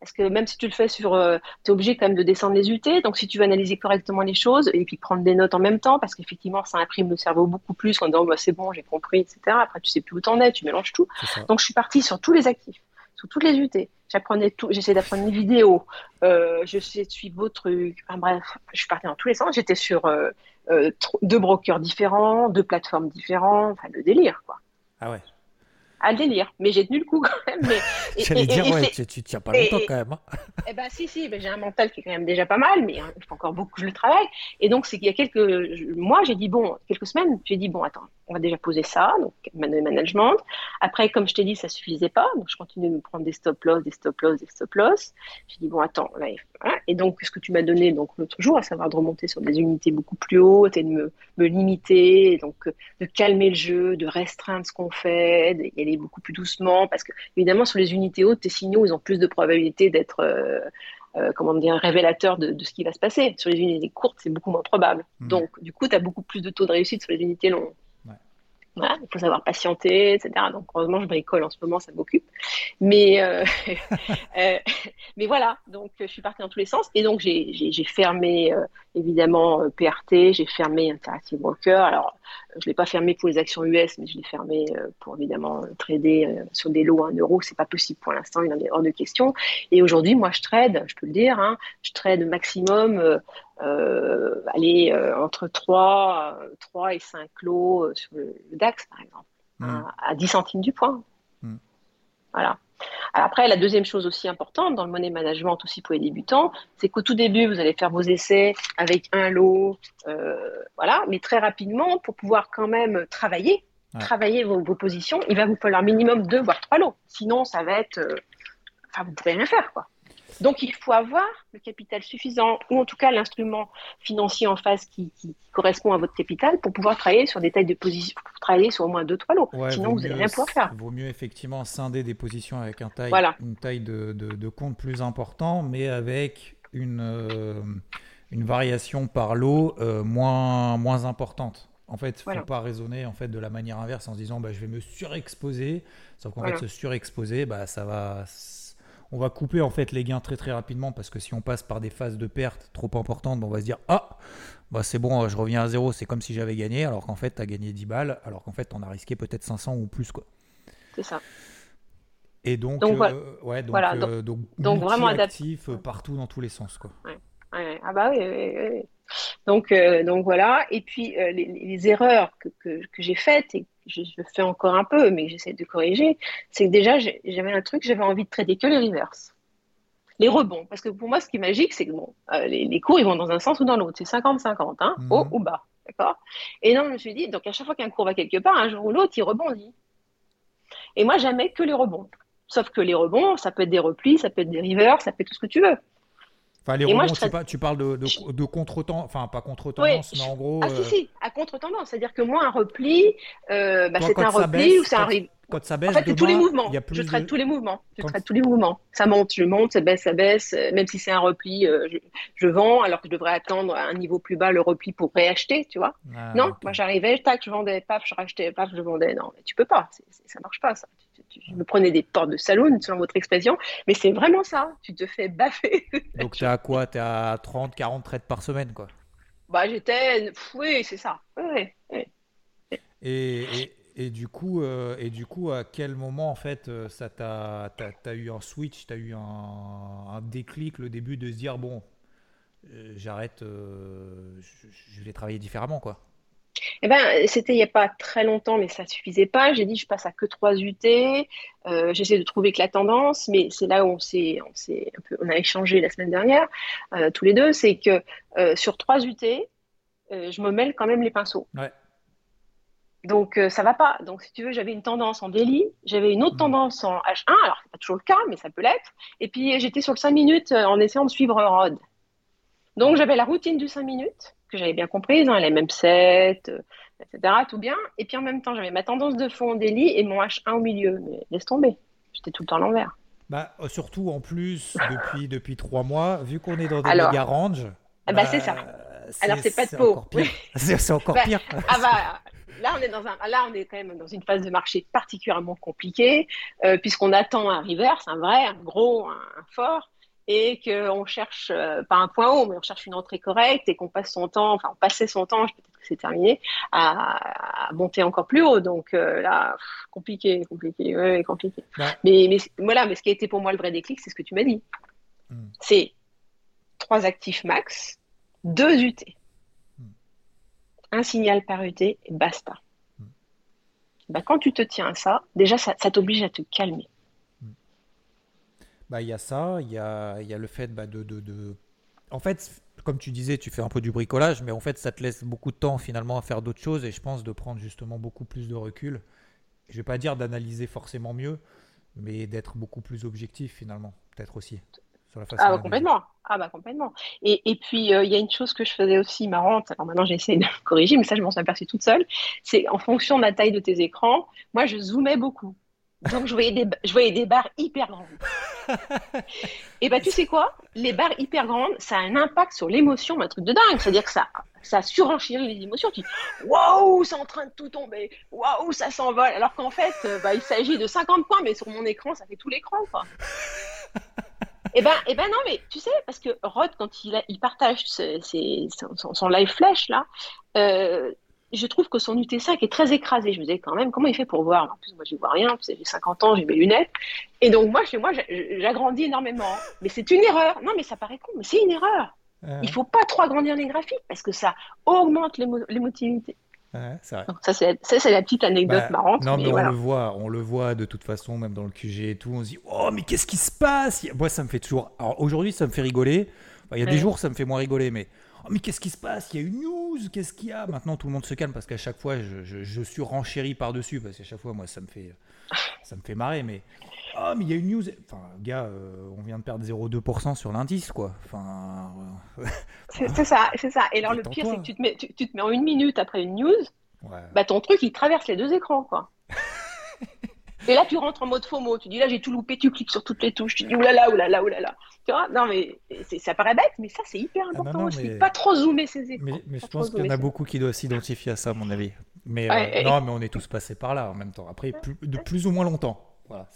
Parce que même si tu le fais sur, euh, tu es obligé quand même de descendre les UT. Donc si tu veux analyser correctement les choses et puis prendre des notes en même temps, parce qu'effectivement ça imprime le cerveau beaucoup plus en disant bah, c'est bon, j'ai compris, etc. Après tu sais plus où t'en es, tu mélanges tout. Donc je suis partie sur tous les actifs, sur toutes les UT. J'apprenais tout, j'essayais d'apprendre les vidéos, euh, je suivre vos trucs. Enfin bref, je suis partie dans tous les sens. J'étais sur euh, euh, deux brokers différents, deux plateformes différentes, enfin le délire quoi. Ah ouais à le délire. Mais j'ai tenu le coup (laughs) quand même. Mais J'allais dire, ouais, tu, tu, tiens pas longtemps quand même. Hein. (laughs) Eh ben, si, si, ben, j'ai un mental qui est quand même déjà pas mal, mais hein, il faut encore beaucoup que je le travaille. Et donc, c'est qu'il y a quelques mois, j'ai dit, bon, quelques semaines, j'ai dit, bon, attends, on va déjà poser ça, donc management. Après, comme je t'ai dit, ça suffisait pas, donc je continue de me prendre des stop loss, des stop loss, des stop loss. J'ai dit, bon, attends, là, et donc, ce que tu m'as donné donc l'autre jour, à savoir de remonter sur des unités beaucoup plus hautes et de me, me limiter, donc de calmer le jeu, de restreindre ce qu'on fait, d'y aller beaucoup plus doucement, parce que évidemment, sur les unités hautes, tes signaux, ils ont plus de probabilité d'être euh, euh, comment dire, révélateurs de, de, ce qui va se passer. Sur les unités courtes, c'est beaucoup moins probable. Mmh. Donc, du coup, tu as beaucoup plus de taux de réussite sur les unités longues il faut savoir patienter, etc. Donc heureusement, je bricole en ce moment, ça m'occupe. Mais, euh, (laughs) euh, mais voilà, donc je suis partie dans tous les sens. Et donc j'ai fermé euh, évidemment PRT, j'ai fermé Interactive Broker. Alors je ne l'ai pas fermé pour les actions US, mais je l'ai fermé pour évidemment trader sur des lots à 1 euro. C'est pas possible pour l'instant, il en est hors de question. Et aujourd'hui, moi, je trade, je peux le dire, hein, je trade maximum euh, euh, entre 3, 3 et 5 lots euh, sur le, DAX, par exemple, mm. à, 10 centimes du point. Mm. Voilà. Après, la deuxième chose aussi importante dans le money management aussi pour les débutants, c'est qu'au tout début, vous allez faire vos essais avec un lot, voilà, mais très rapidement, pour pouvoir quand même travailler, travailler vos, vos, positions, il va vous falloir minimum deux voire trois lots. Sinon, ça va être, enfin, vous ne pourrez rien faire, quoi. Donc il faut avoir le capital suffisant, ou en tout cas l'instrument financier en face qui, correspond à votre capital pour pouvoir travailler sur des tailles de positions, pour travailler sur au moins deux, trois lots. Sinon, vous n'allez rien pouvoir faire. Il vaut mieux effectivement scinder des positions avec un taille, une taille de, compte plus important, mais avec une, euh, une variation par lot euh, moins, moins importante. En fait, il ne faut pas raisonner en fait, de la manière inverse en se disant bah, je vais me surexposer. Sauf qu'en fait, se surexposer, bah, ça va on va couper en fait les gains très très rapidement parce que si on passe par des phases de perte trop importantes, on va se dire ah bah c'est bon, je reviens à zéro, c'est comme si j'avais gagné, alors qu'en fait tu as gagné 10 balles, alors qu'en fait on a risqué peut-être 500 ou plus quoi. C'est ça. Et donc, donc, euh, ouais, donc, euh, donc, vraiment adaptif euh, partout dans tous les sens quoi. Ah bah oui, oui, Donc, donc voilà. Et puis les, erreurs que, que, que j'ai faites et je, le fais encore un peu, mais j'essaie de corriger, c'est que déjà, j'avais un truc, j'avais envie de traiter que les reverse. Les rebonds. Parce que pour moi, ce qui est magique, c'est que bon, euh, les, cours, ils vont dans un sens ou dans l'autre. C'est 50-50, hein, mhm. haut ou bas. D'accord? Et non, je me suis dit, donc à chaque fois qu'un cours va quelque part, un jour ou l'autre, il rebondit. Et moi, jamais que les rebonds. Sauf que les rebonds, ça peut être des replis, ça peut être des rivers, ça peut être tout ce que tu veux. Enfin, les rebonds, pas, tu parles de, de, contre-temps, enfin pas contre-tendance, mais en gros. Ah, si, euh, si, à contre-tendance. C'est-à-dire que moi, un repli, euh, bah, c'est un repli ou c'est un Quand ça baisse, en fait, tous les mouvements. Je traite tous les mouvements. Je traite tous les mouvements. Ça monte, je monte, ça baisse, ça baisse. Euh, même si c'est un repli, je, vends, alors que je devrais attendre un niveau plus bas le repli pour réacheter, tu vois. Ah, non, moi j'arrivais, tac, je vendais, paf, je rachetais, paf, je vendais. Non, mais tu peux pas. ça marche pas, ça je me prenais des portes de saloon, selon votre expression, mais c'est vraiment ça, tu te fais baffer. (laughs) Donc tu es à quoi? Tu es à 30, 40 traites par semaine, quoi Bah j'étais, oui, c'est ça. Et, et, du coup, euh, et du coup, à quel moment en fait euh, ça t'a, t'as, eu un switch, t'as eu un, déclic, le début de se dire bon, euh, j'arrête, je, je vais travailler différemment, quoi? Eh ben, c'était il n'y a pas très longtemps, mais ça suffisait pas. J'ai dit, je passe à que 3 UT. J'essaie de trouver que la tendance, mais c'est là où on s'est, on s'est un peu, on a échangé la semaine dernière, tous les deux, c'est que sur 3 UT, je me mêle quand même les pinceaux. Ouais. Donc ça va pas. Donc si tu veux, j'avais une tendance en daily, j'avais une autre mmh. tendance en H1, alors c'est pas toujours le cas, mais ça peut l'être. Et puis j'étais sur le 5 minutes en essayant de suivre Rod. Donc j'avais la routine du 5 minutes que j'avais bien comprise, hein, les mêmes 7, etc. Tout bien. Et puis en même temps, j'avais ma tendance de fond en délit et mon H1 au milieu. Mais laisse tomber. J'étais tout le temps à l'envers. Bah, euh, surtout en plus, depuis, (laughs) depuis trois mois, vu qu'on est dans des méga range. Ah bah, c'est ça. Alors c'est pas de peau. (laughs) C'est encore bah, pire. ah bah, là on est dans un, là on est quand même dans une phase de marché particulièrement compliquée euh, puisqu'on attend un reverse, un vrai, un gros, un fort et qu'on cherche, euh, pas un point haut, mais on cherche une entrée correcte et qu'on passe son temps, enfin on passait son temps, peut-être que c'est terminé, à, monter encore plus haut. Donc euh, là, compliqué, compliqué, ouais, compliqué. Mais, mais voilà, mais ce qui a été pour moi le vrai déclic, c'est ce que tu m'as dit. Hmm. C'est trois actifs max, deux UT. Un signal par et basta. Bah, quand tu te tiens à ça, déjà, ça, ça t'oblige à te calmer. Bah, il y a ça, il y a, y a le fait bah, de, de, de, En fait, comme tu disais, tu fais un peu du bricolage, mais en fait, ça te laisse beaucoup de temps finalement à faire d'autres choses et je pense de prendre justement beaucoup plus de recul. Je vais pas dire d'analyser forcément mieux, mais d'être beaucoup plus objectif finalement, peut-être aussi. Sur la façon ah, bah, complètement. Ah, bah, complètement. Et, et puis, euh, il y a une chose que je faisais aussi marrante. Alors maintenant, j'essaie de (laughs) corriger, mais ça, je m'en suis aperçue toute seule. C'est en fonction de la taille de tes écrans, moi, je zoomais beaucoup. Donc, je voyais des, je voyais des barres hyper grandes. (laughs) et bah, tu sais quoi? Les barres hyper grandes, ça a un impact sur l'émotion, un truc de dingue. C'est-à-dire que ça, ça surenchérit les émotions. Tu dis, waouh, c'est en train de tout tomber. Waouh, ça s'envole. Alors qu'en fait, euh, bah, il s'agit de 50 points, mais sur mon écran, ça fait tout l'écran, quoi. (laughs) Eh ben, eh ben non, mais tu sais, parce que Rod, quand il, il partage son, live flash, là, euh, je trouve que son UT5 est très écrasé. Je me disais quand même, comment il fait pour voir? En plus, moi, je ne vois rien. J'ai 50 ans, j'ai mes lunettes. Et donc, moi, chez moi, j'agrandis énormément. Mais c'est une erreur. Non, mais ça paraît con, mais c'est une erreur. Il ne faut pas trop agrandir les graphiques parce que ça augmente l'émotivité. Ouais, ça, c'est la petite anecdote bah, marrante. Non, mais, on le voit, on le voit de toute façon, même dans le QG et tout. On se dit, oh, mais qu'est-ce qui se passe? Moi, ça me fait toujours. Alors aujourd'hui, ça me fait rigoler. Il y a des jours, ça me fait moins rigoler, mais oh, mais qu'est-ce qui se passe? Il y a une news, qu'est-ce qu'il y a? Maintenant, tout le monde se calme parce qu'à chaque fois, je, je, je suis renchéri par-dessus parce qu'à chaque fois, moi, ça me fait, ça me fait marrer. Mais oh, mais il y a une news. Enfin, gars, euh, on vient de perdre 0,2% sur l'indice, quoi. Enfin, c'est ça, c'est ça. Et alors, le pire, c'est que tu te, mets, tu, te mets en une minute après une news. Bah, ton truc, il traverse les deux écrans, quoi. (laughs) Et là, tu rentres en mode FOMO. Tu dis là, j'ai tout loupé. Tu cliques sur toutes les touches. Tu dis oulala, oulala, oulala. Tu vois? Non, mais ça paraît bête, mais ça, c'est hyper ah important. je ne pas trop zoomer ces écrans. Mais, mais je pense qu'il y en a beaucoup qui doivent s'identifier à ça, à mon avis. Mais euh, non, mais on est tous passés par là en même temps. Après, de plus ou moins longtemps. Voilà,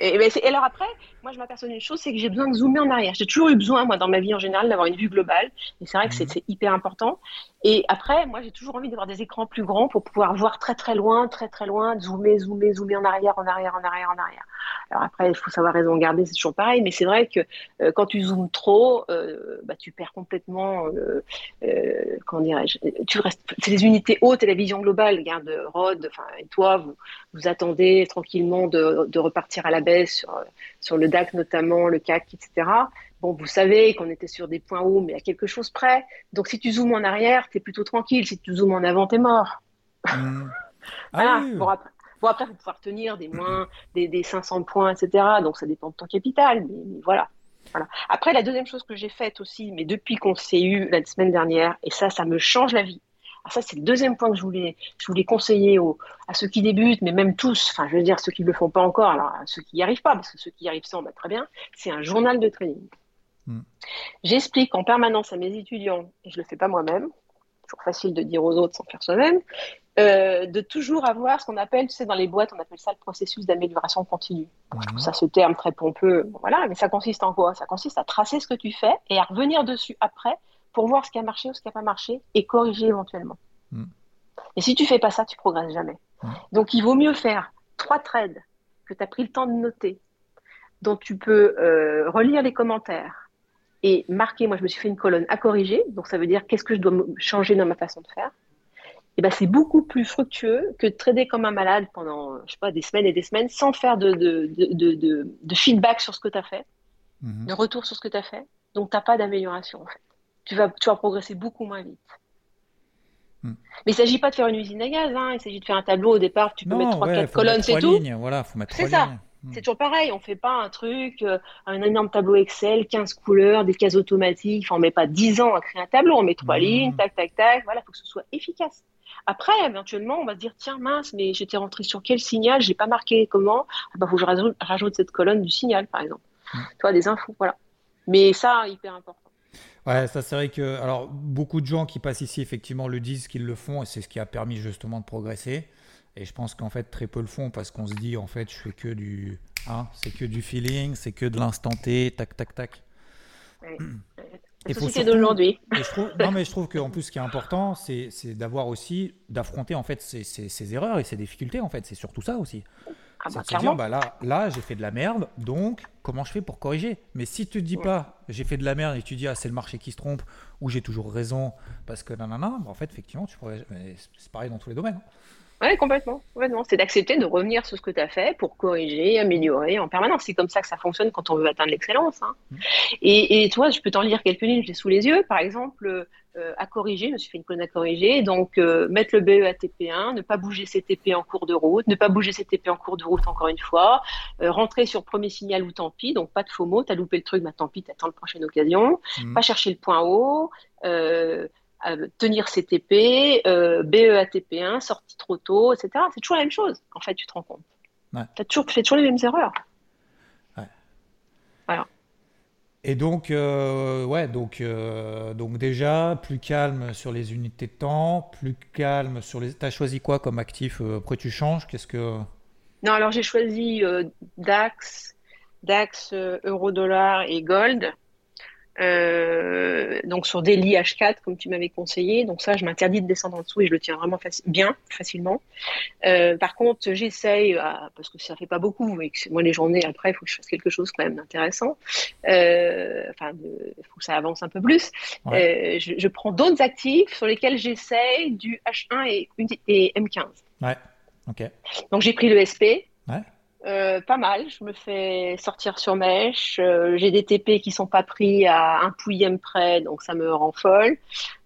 et, et, alors après, moi je m'aperçois d'une chose, c'est que j'ai besoin de zoomer en arrière. J'ai toujours eu besoin, moi, dans ma vie en général, d'avoir une vue globale. Et c'est vrai que c'est mhm. hyper important. Et après, moi j'ai toujours envie d'avoir des écrans plus grands pour pouvoir voir très très loin, très très loin, zoomer, zoomer, zoomer en arrière, en arrière, en arrière, en arrière. Alors après, il faut savoir raison garder, c'est toujours pareil. Mais c'est vrai que euh, quand tu zoomes trop, euh, bah, tu perds complètement, euh, euh comment dirais-je, tu restes, c'est les unités hautes et la vision globale. Regarde, Rod, enfin, et toi, vous, vous attendez tranquillement de, repartir à la baisse sur, sur le DAC notamment, le CAC, etc. Bon, vous savez qu'on était sur des points hauts, mais à quelque chose près. Donc si tu zoomes en arrière, tu es plutôt tranquille. Si tu zoomes en avant, tu es mort. Mmh. (laughs) voilà. Bon, après, bon, après, faut pouvoir tenir des moins, des, des 500 points, etc. Donc ça dépend de ton capital, mais, voilà. Voilà. Après, la deuxième chose que j'ai faite aussi, mais depuis qu'on s'est eu la semaine dernière, et ça, ça me change la vie, alors ça, c'est le deuxième point que je voulais, je voulais conseiller aux, à ceux qui débutent, mais même tous, enfin, je veux dire, ceux qui ne le font pas encore, alors ceux qui n'y arrivent pas, parce que ceux qui y arrivent sans, bah, très bien, c'est un journal de trading. Hmm. J'explique en permanence à mes étudiants, et je ne le fais pas moi-même, toujours facile de dire aux autres sans faire soi-même, euh, de toujours avoir ce qu'on appelle, tu sais, dans les boîtes, on appelle ça le processus d'amélioration continue. Je trouve hmm. ça ce terme très pompeux, voilà, mais ça consiste en quoi? Ça consiste à tracer ce que tu fais et à revenir dessus après pour voir ce qui a marché ou ce qui n'a pas marché et corriger éventuellement. Mm. Et si tu fais pas ça, tu progresses jamais. Mm. Donc il vaut mieux faire trois trades que tu as pris le temps de noter, dont tu peux euh, relire les commentaires et marquer. Moi, je me suis fait une colonne à corriger, donc ça veut dire qu'est-ce que je dois changer dans ma façon de faire? Et ben, c'est beaucoup plus fructueux que de trader comme un malade pendant, je sais pas, des semaines et des semaines sans faire de, de, de, de feedback sur ce que tu as fait, mm-hmm. de retour sur ce que tu as fait. Donc, tu n'as pas d'amélioration, en fait tu vas, tu vas progresser beaucoup moins vite. Hmm. Mais il ne s'agit pas de faire une usine à gaz, hein. il s'agit de faire un tableau au départ, tu peux mettre 3-4 colonnes, c'est tout. Voilà, faut mettre c'est ça. Hmm. C'est toujours pareil, on ne fait pas un truc, euh, un énorme tableau Excel, 15 couleurs, des cases automatiques, enfin, on ne met pas 10 ans à créer un tableau, on met trois hmm. lignes, tac, tac, tac, voilà, il faut que ce soit efficace. Après, éventuellement, on va se dire, tiens, mince, mais j'étais rentré sur quel signal, j'ai pas marqué comment, il ah bah, faut que je rajoute, rajoute, cette colonne du signal, par exemple. Tu vois, des infos, voilà. Mais ça, hyper important. Ouais, ça c'est vrai que alors beaucoup de gens qui passent ici effectivement le disent qu'ils le font et c'est ce qui a permis justement de progresser. Et je pense qu'en fait très peu le font parce qu'on se dit en fait je fais que du hein, c'est que du feeling, c'est que de l'instant T, tac tac tac. Oui. La société d'aujourd'hui. Non mais je trouve qu'en plus ce qui est important c'est d'avoir aussi d'affronter en fait ces, ces, ces, erreurs et ces difficultés en fait c'est surtout ça aussi. Ah bah, c'est dire, bah là, là j'ai fait de la merde, donc comment je fais pour corriger? Mais si tu te dis pas, j'ai fait de la merde et tu dis, ah, c'est le marché qui se trompe, ou j'ai toujours raison, parce que nanana, bah, en fait, effectivement, tu pourrais... c'est pareil dans tous les domaines. Hein. Oui, complètement. C'est d'accepter de revenir sur ce que tu as fait pour corriger, améliorer en permanence. C'est comme ça que ça fonctionne quand on veut atteindre l'excellence. Hein. Mmh. Et, toi, je peux t'en lire quelques-unes, je les sous les yeux. Par exemple, euh, à corriger, je me suis fait une colonne à corriger. Donc, euh, mettre le BE à TP1, ne pas bouger ses TP en cours de route, ne pas bouger ses TP en cours de route encore une fois, euh, rentrer sur premier signal ou tant pis, donc pas de faux mots, t'as loupé le truc, bah tant pis, t'attends la prochaine occasion, mmh. pas chercher le point haut, tenir ses TP, BE à TP1, sortie trop tôt, etc. C'est toujours la même chose, en fait, tu te rends compte. Ouais. Tu toujours, fais toujours les mêmes erreurs. Ouais. Voilà. Et donc, euh, ouais, donc, euh, donc déjà, plus calme sur les unités de temps, plus calme sur les. T'as choisi quoi comme actif euh, Après, tu changes Qu'est-ce que? Non, alors j'ai choisi DAX, DAX, euro-dollar et gold. Euh, donc sur Daily H4 comme tu m'avais conseillé. Donc ça, je m'interdis de descendre en dessous et je le tiens vraiment bien, facilement. Euh, par contre, j'essaye, euh, parce que ça fait pas beaucoup, et que moi les journées après, il faut que je fasse quelque chose quand même d'intéressant. enfin, il faut que ça avance un peu plus. Je, je, prends d'autres actifs sur lesquels j'essaye du H1 et, et M15. Ouais. Ok. Donc j'ai pris le SP. Euh, pas mal, je me fais sortir sur mèche. Euh, j'ai des TP qui sont pas pris à un pouillème près, donc ça me rend folle.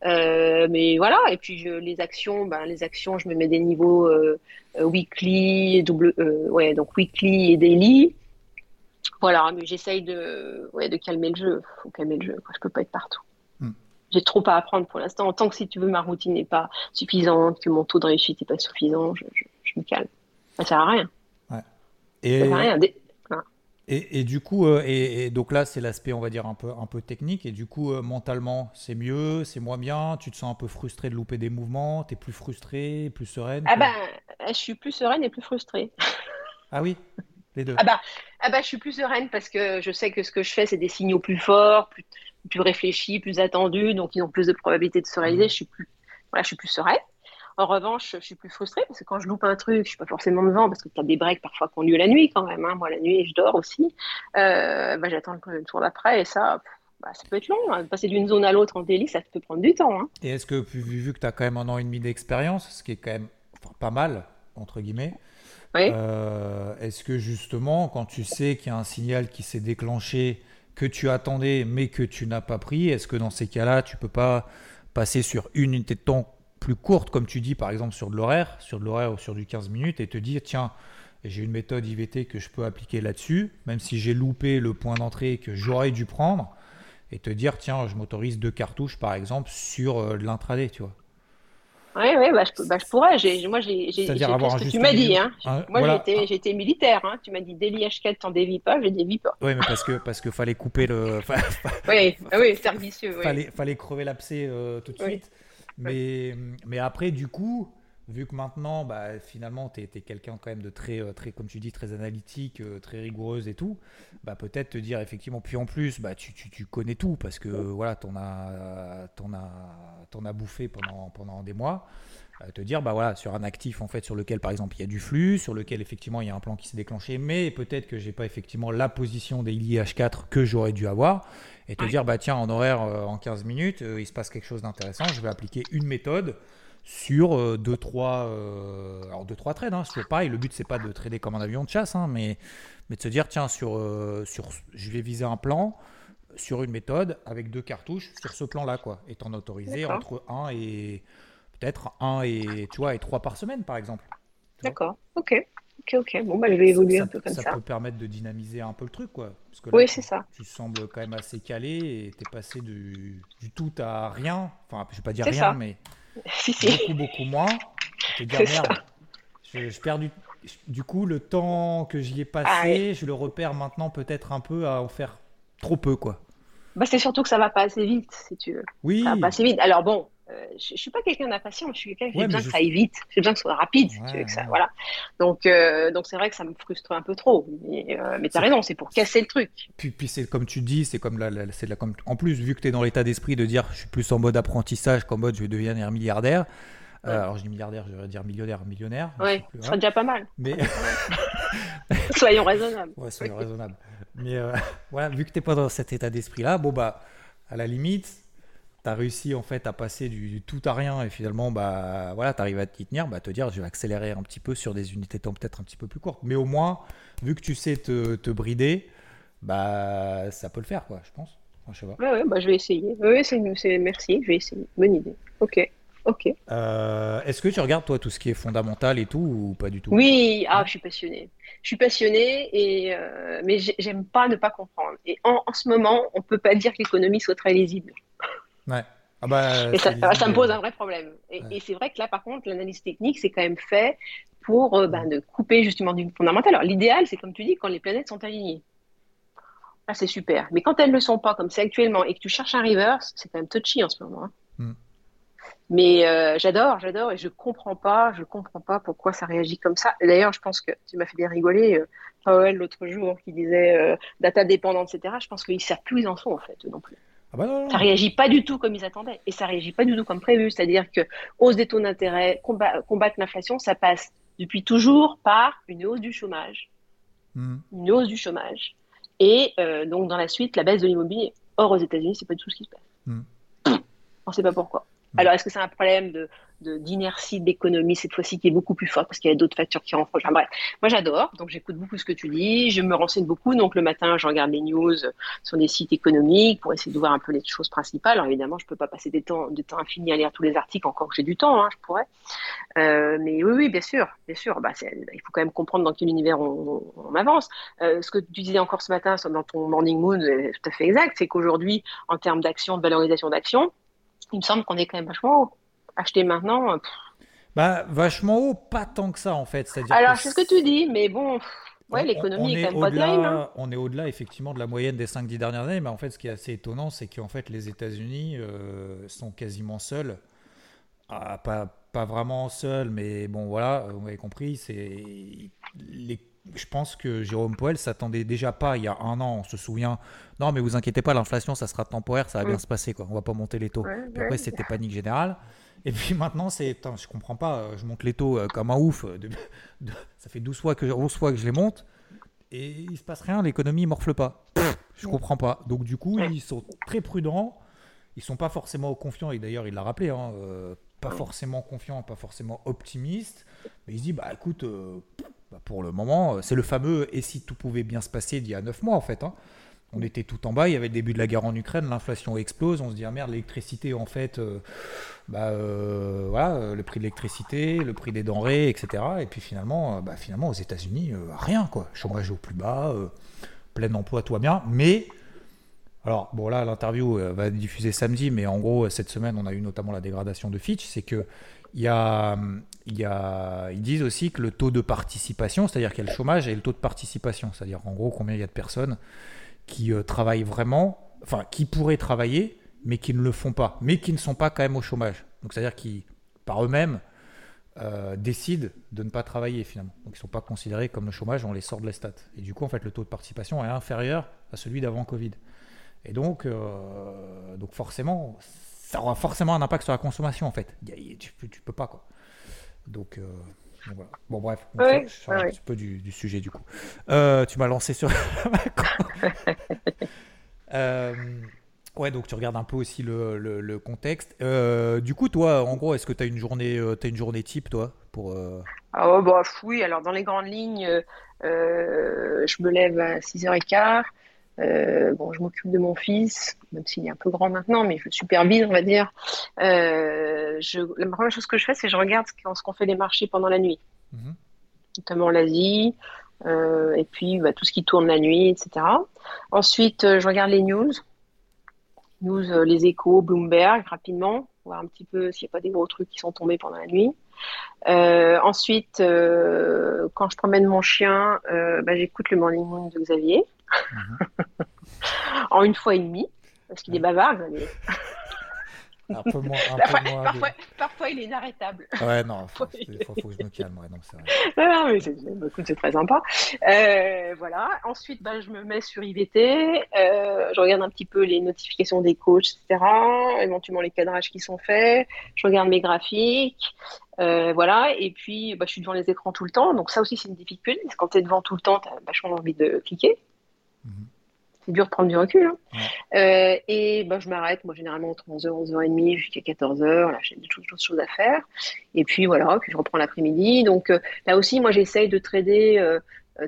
Euh, mais voilà, et puis je, les actions, ben, les actions, je me mets des niveaux weekly, double, ouais, donc weekly et daily. Voilà, mais j'essaye de, ouais, de calmer le jeu. Faut calmer le jeu, quoi. je peux pas être partout. Hmm. J'ai trop à apprendre pour l'instant. Tant que si tu veux, ma routine n'est pas suffisante, que mon taux de réussite n'est pas suffisant, je, me calme. Ça sert à rien. Et, et, et, du coup, euh, et, donc là, c'est l'aspect, on va dire, un peu, un peu technique. Et du coup, euh, mentalement, c'est mieux, c'est moins bien. Tu te sens un peu frustré de louper des mouvements. Tu es plus frustré, plus sereine. Ah ben, je suis plus sereine et plus frustrée. ah oui, les deux. Ah bah, ah bah, je suis plus sereine parce que je sais que ce que je fais, c'est des signaux plus forts, plus, plus réfléchis, plus attendus, donc ils ont plus de probabilité de se réaliser. Mmh. Je suis plus, voilà, je suis plus sereine. En revanche, je suis plus frustrée parce que quand je loupe un truc, je suis pas forcément devant parce que tu as des breaks parfois qui ont lieu la nuit quand même. Hein. Moi, la nuit, je dors aussi. Euh, bah, j'attends le tour d'après et ça, bah, ça peut être long. Hein. Passer d'une zone à l'autre en délit, ça peut prendre du temps. Hein. Et est-ce que, vu, que tu as quand même un an et demi d'expérience, ce qui est quand même pas mal, entre guillemets, euh, est-ce que justement, quand tu sais qu'il y a un signal qui s'est déclenché, que tu attendais mais que tu n'as pas pris, est-ce que dans ces cas-là, tu peux pas passer sur une unité de temps plus courte, comme tu dis, par exemple sur de l'horaire, sur de l'horaire ou sur du 15 minutes, et te dire, tiens, j'ai une méthode IVT que je peux appliquer là-dessus, même si j'ai loupé le point d'entrée que j'aurais dû prendre, et te dire, tiens, je m'autorise deux cartouches, par exemple, sur euh, l'intraday, tu vois. Oui, oui, bah, je, bah, je, pourrais. moi, j'ai ce que tu m'as dit. Hein. moi, j'ai été militaire. Hein. Tu m'as dit délit H4, t'en dévis pas, je dévie pas. Oui, mais parce que parce que fallait couper le. (laughs) oui, ah oui, c'est ambitieux. Fallait, fallait crever l'abcès euh, tout de suite. Mais, mais après, du coup, vu que maintenant, bah, finalement, tu es, quelqu'un quand même de très, euh, très, comme tu dis, très analytique, euh, très rigoureuse et tout, bah, peut-être te dire effectivement, puis en plus, bah, tu, tu, connais tout parce que voilà, t'en as, en as, en as bouffé pendant, pendant des mois. Euh, te dire, bah voilà, sur un actif en fait sur lequel par exemple il y a du flux, sur lequel effectivement il y a un plan qui s'est déclenché, mais peut-être que j'ai pas effectivement la position des IH4 que j'aurais dû avoir et te dire, bah tiens, en horaire, euh, en 15 minutes, euh, il se passe quelque chose d'intéressant, je vais appliquer une méthode sur 2-3 deux, trois, euh, alors deux, trois trades. Hein, c'est pareil, le but, c'est pas de trader comme un avion de chasse, hein, mais, mais de se dire, tiens, sur, sur, je vais viser un plan sur une méthode avec deux cartouches sur ce plan-là, quoi, étant autorisé entre 1 et peut-être 1 et, tu vois, et 3 par semaine, par exemple. D'accord, ok. Ok, ok. Bon, bah, je vais évoluer un peu comme ça. Ça peut permettre de dynamiser un peu le truc, quoi. Parce que oui, c'est ça. Tu sembles quand même assez calé et tu es passé du, du, tout à rien. Enfin, je vais pas dire rien, mais (laughs) beaucoup, beaucoup moins. Te dire, merde, je, perds du, du coup le temps que j'y ai passé, ah je le repère maintenant peut-être un peu à en faire trop peu, quoi. Bah, c'est surtout que ça va pas assez vite, si tu veux. Oui. Ça va pas assez vite. Alors bon, euh, je, ne suis pas quelqu'un d'impatient, je suis quelqu'un qui a besoin que ça aille vite, j'ai besoin que ce soit rapide, tu veux que ça, voilà. Donc, euh, donc c'est vrai que ça me frustre un peu trop. Mais, euh, mais as raison, c'est pour casser le truc. Puis, puis c'est comme tu dis, c'est comme la, c'est la, comme, en plus vu que tu es dans l'état d'esprit de dire, je suis plus en mode apprentissage qu'en mode je vais devenir milliardaire. alors je dis milliardaire, je vais dire millionnaire, millionnaire. Oui, ce serait déjà pas mal. Mais (laughs) (laughs) soyons raisonnables. Ouais, soyons raisonnables. Mais (laughs) voilà, vu que tu n'es pas dans cet état d'esprit là, bon bah à la limite, as réussi en fait à passer du, tout à rien et finalement bah voilà tu arrives à t'y tenir bah te dire je vais accélérer un petit peu sur des unités de temps peut-être un petit peu plus courtes mais au moins vu que tu sais te, te brider bah ça peut le faire quoi je pense je Ouais, bah, je vais essayer. C'est, merci, je vais essayer. Bonne idée. Ok. Ok. Euh, est-ce que tu regardes toi tout ce qui est fondamental et tout ou pas du tout? Oui, ah, je suis passionnée. Je suis passionnée et euh, mais j'aime pas ne pas comprendre. Et en, ce moment, on peut pas dire que l'économie soit très lisible. Ouais. Ah bah, et ça, me pose un vrai problème. Et, c'est vrai que là, par contre, l'analyse technique, c'est quand même fait pour euh, ben, de couper justement du fondamental. Alors l'idéal, c'est comme tu dis, quand les planètes sont alignées. Là, c'est super. Mais quand elles ne le sont pas, comme c'est actuellement, et que tu cherches un reverse, c'est quand même touchy en ce moment. Hein. Hmm. Mais euh, j'adore, j'adore et je comprends pas, je comprends pas pourquoi ça réagit comme ça. D'ailleurs, je pense que tu m'as fait bien rigoler, euh, Powell l'autre jour qui disait euh, data dépendante, etc. Je pense qu'ils savent plus où ils en sont en fait non plus. Ah bah non, Ça réagit pas du tout comme ils attendaient et ça réagit pas du tout comme prévu. C'est-à-dire que hausse des taux d'intérêt, combattre l'inflation, ça passe depuis toujours par une hausse du chômage, hmm. une hausse du chômage et donc dans la suite la baisse de l'immobilier. Or aux États-Unis, c'est pas du tout ce qui se passe. Hmm. On ne sait pas pourquoi. Alors, est-ce que c'est un problème de, d'inertie d'économie cette fois-ci qui est beaucoup plus forte parce qu'il y a d'autres factures qui rentrent. Enfin, bref, moi j'adore, donc j'écoute beaucoup ce que tu dis, je me renseigne beaucoup, donc le matin je regarde les news sur des sites économiques pour essayer de voir un peu les choses principales. Alors évidemment, je peux pas passer des temps, de temps infini à lire tous les articles, encore que j'ai du temps, hein, je pourrais. Euh, mais oui, oui, bien sûr, bien sûr. Bah, il faut quand même comprendre dans quel univers on, avance. Euh, ce que tu disais encore ce matin dans ton morning mood, est tout à fait exact, c'est qu'aujourd'hui, en termes d'action, de valorisation d'action, il me semble qu'on est quand même vachement haut. Acheter maintenant. Euh, bah, vachement haut, pas tant que ça en fait. Alors, c'est ce que tu dis, mais bon, ouais, l'économie est, quand même pas terrible. Hein. On est au-delà effectivement de la moyenne des 5-10 dernières années, mais en fait, ce qui est assez étonnant, c'est qu'en fait, les États-Unis euh, sont quasiment seuls. Ah, pas, pas vraiment seuls, mais bon, voilà, vous avez compris, c'est les je pense que Jérôme Poel s'attendait déjà pas il y a un an, on se souvient. Non, mais vous inquiétez pas, l'inflation, ça sera temporaire, ça va bien se passer, quoi. On va pas monter les taux. puis après, c'était panique générale. Et puis maintenant, c'est, je comprends pas, euh, je monte les taux euh, comme un ouf. Euh, ça fait 12 fois que, 11 fois que je les monte. Et il se passe rien, l'économie morfle pas. je comprends pas. Donc du coup, ils sont très prudents. Ils sont pas forcément confiants. Et d'ailleurs, il l'a rappelé, hein, pas forcément confiants, pas forcément optimistes. Mais il se dit, bah écoute, bah, pour le moment, c'est le fameux et si tout pouvait bien se passer d'il y a 9 mois en fait. Hein. On était tout en bas, il y avait le début de la guerre en Ukraine, l'inflation explose, on se dit ah merde, l'électricité en fait, euh, bah, euh, voilà, le prix de l'électricité, le prix des denrées, etc. Et puis finalement, bah, finalement aux États-Unis, rien quoi, chômage au plus bas, plein emploi, tout va bien, mais alors, bon, là, l'interview va être diffusée samedi, mais en gros, cette semaine, on a eu notamment la dégradation de Fitch. C'est que il y a, il y a, ils disent aussi que le taux de participation, c'est-à-dire qu'il y a le chômage et le taux de participation, c'est-à-dire en gros combien il y a de personnes qui euh, travaillent vraiment, enfin qui pourraient travailler, mais qui ne le font pas, mais qui ne sont pas quand même au chômage. Donc c'est-à-dire qui, par eux-mêmes, euh, décident de ne pas travailler finalement. Donc ils ne sont pas considérés comme le chômage, on les sort de la stat. Et du coup, en fait, le taux de participation est inférieur à celui d'avant Covid. Et donc, euh, donc forcément, ça aura forcément un impact sur la consommation en fait. Tu, tu peux pas quoi. Donc, euh, voilà. Bon bref, on ouais, un petit peu du, sujet du coup. Euh, tu m'as lancé sur. (laughs) euh, ouais, donc tu regardes un peu aussi le, le, contexte. Euh, du coup, toi, en gros, est-ce que tu as une journée, as une journée type toi pour Ah oh, bah, oui, alors dans les grandes lignes, je me lève à 6h15. Euh, bon, je m'occupe de mon fils, même s'il est un peu grand maintenant, mais je le supervise, on va dire. Euh, je, la première chose que je fais, c'est que je regarde ce qu'on fait les marchés pendant la nuit, mhm. notamment l'Asie, euh, et puis bah, tout ce qui tourne la nuit, etc. Ensuite, je regarde les news, news, les échos, Bloomberg, rapidement, voir un petit peu s'il n'y a pas des gros trucs qui sont tombés pendant la nuit. ensuite, quand je promène mon chien, bah, j'écoute le Morning Moon de Xavier. (laughs) en une fois et demie, parce qu'il est bavard, (laughs) Un peu moins. parfois, il est inarrêtable. Ouais, non, (laughs) il faut, que je me calme. Ouais, c'est non, mais c'est très sympa. Euh, voilà. Ensuite, bah, je me mets sur IVT. Euh, je regarde un petit peu les notifications des coachs, etc. Éventuellement les cadrages qui sont faits. Je regarde mes graphiques. Euh, voilà. Et puis, bah, je suis devant les écrans tout le temps. Donc, ça aussi, c'est une difficulté. Parce que quand tu es devant tout le temps, tu as vachement envie de cliquer. C'est dur de prendre du recul. Hein. Euh, et ben, je m'arrête, moi, généralement, entre 11h, 11h30 jusqu'à 14h. Là, j'ai des choses, à faire. Et puis, voilà, puis je reprends l'après-midi. Donc, euh, là aussi, moi, j'essaye de trader, euh,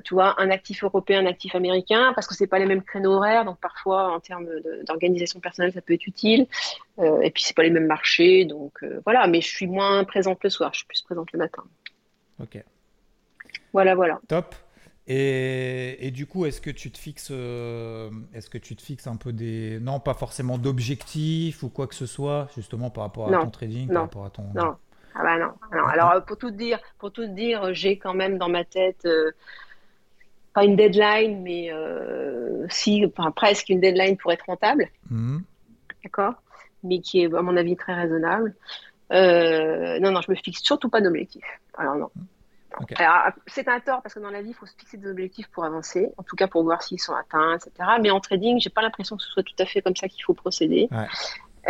tu vois, un actif européen, un actif américain, parce que c'est pas les mêmes créneaux horaires. Donc, parfois, en termes d'organisation personnelle, ça peut être utile. et puis, c'est pas les mêmes marchés. Donc, voilà. Mais je suis moins présente le soir. Je suis plus présente le matin. Ok. Voilà, voilà. Top. Et, du coup, est-ce que tu te fixes, euh, est-ce que tu te fixes un peu des, non, pas forcément d'objectifs ou quoi que ce soit, justement par rapport à ton trading, non. par rapport à ton. Non. Ah bah non. non. Alors euh, pour tout dire, pour tout dire, j'ai quand même dans ma tête euh, pas une deadline, mais si, enfin presque une deadline pour être rentable. Mmh. D'accord? Mais qui est à mon avis très raisonnable. non, non, je me fixe surtout pas d'objectif. Alors non. C'est un tort parce que dans la vie, il faut se fixer des objectifs pour avancer, en tout cas pour voir s'ils sont atteints, etc. Mais en trading, j'ai pas l'impression que ce soit tout à fait comme ça qu'il faut procéder.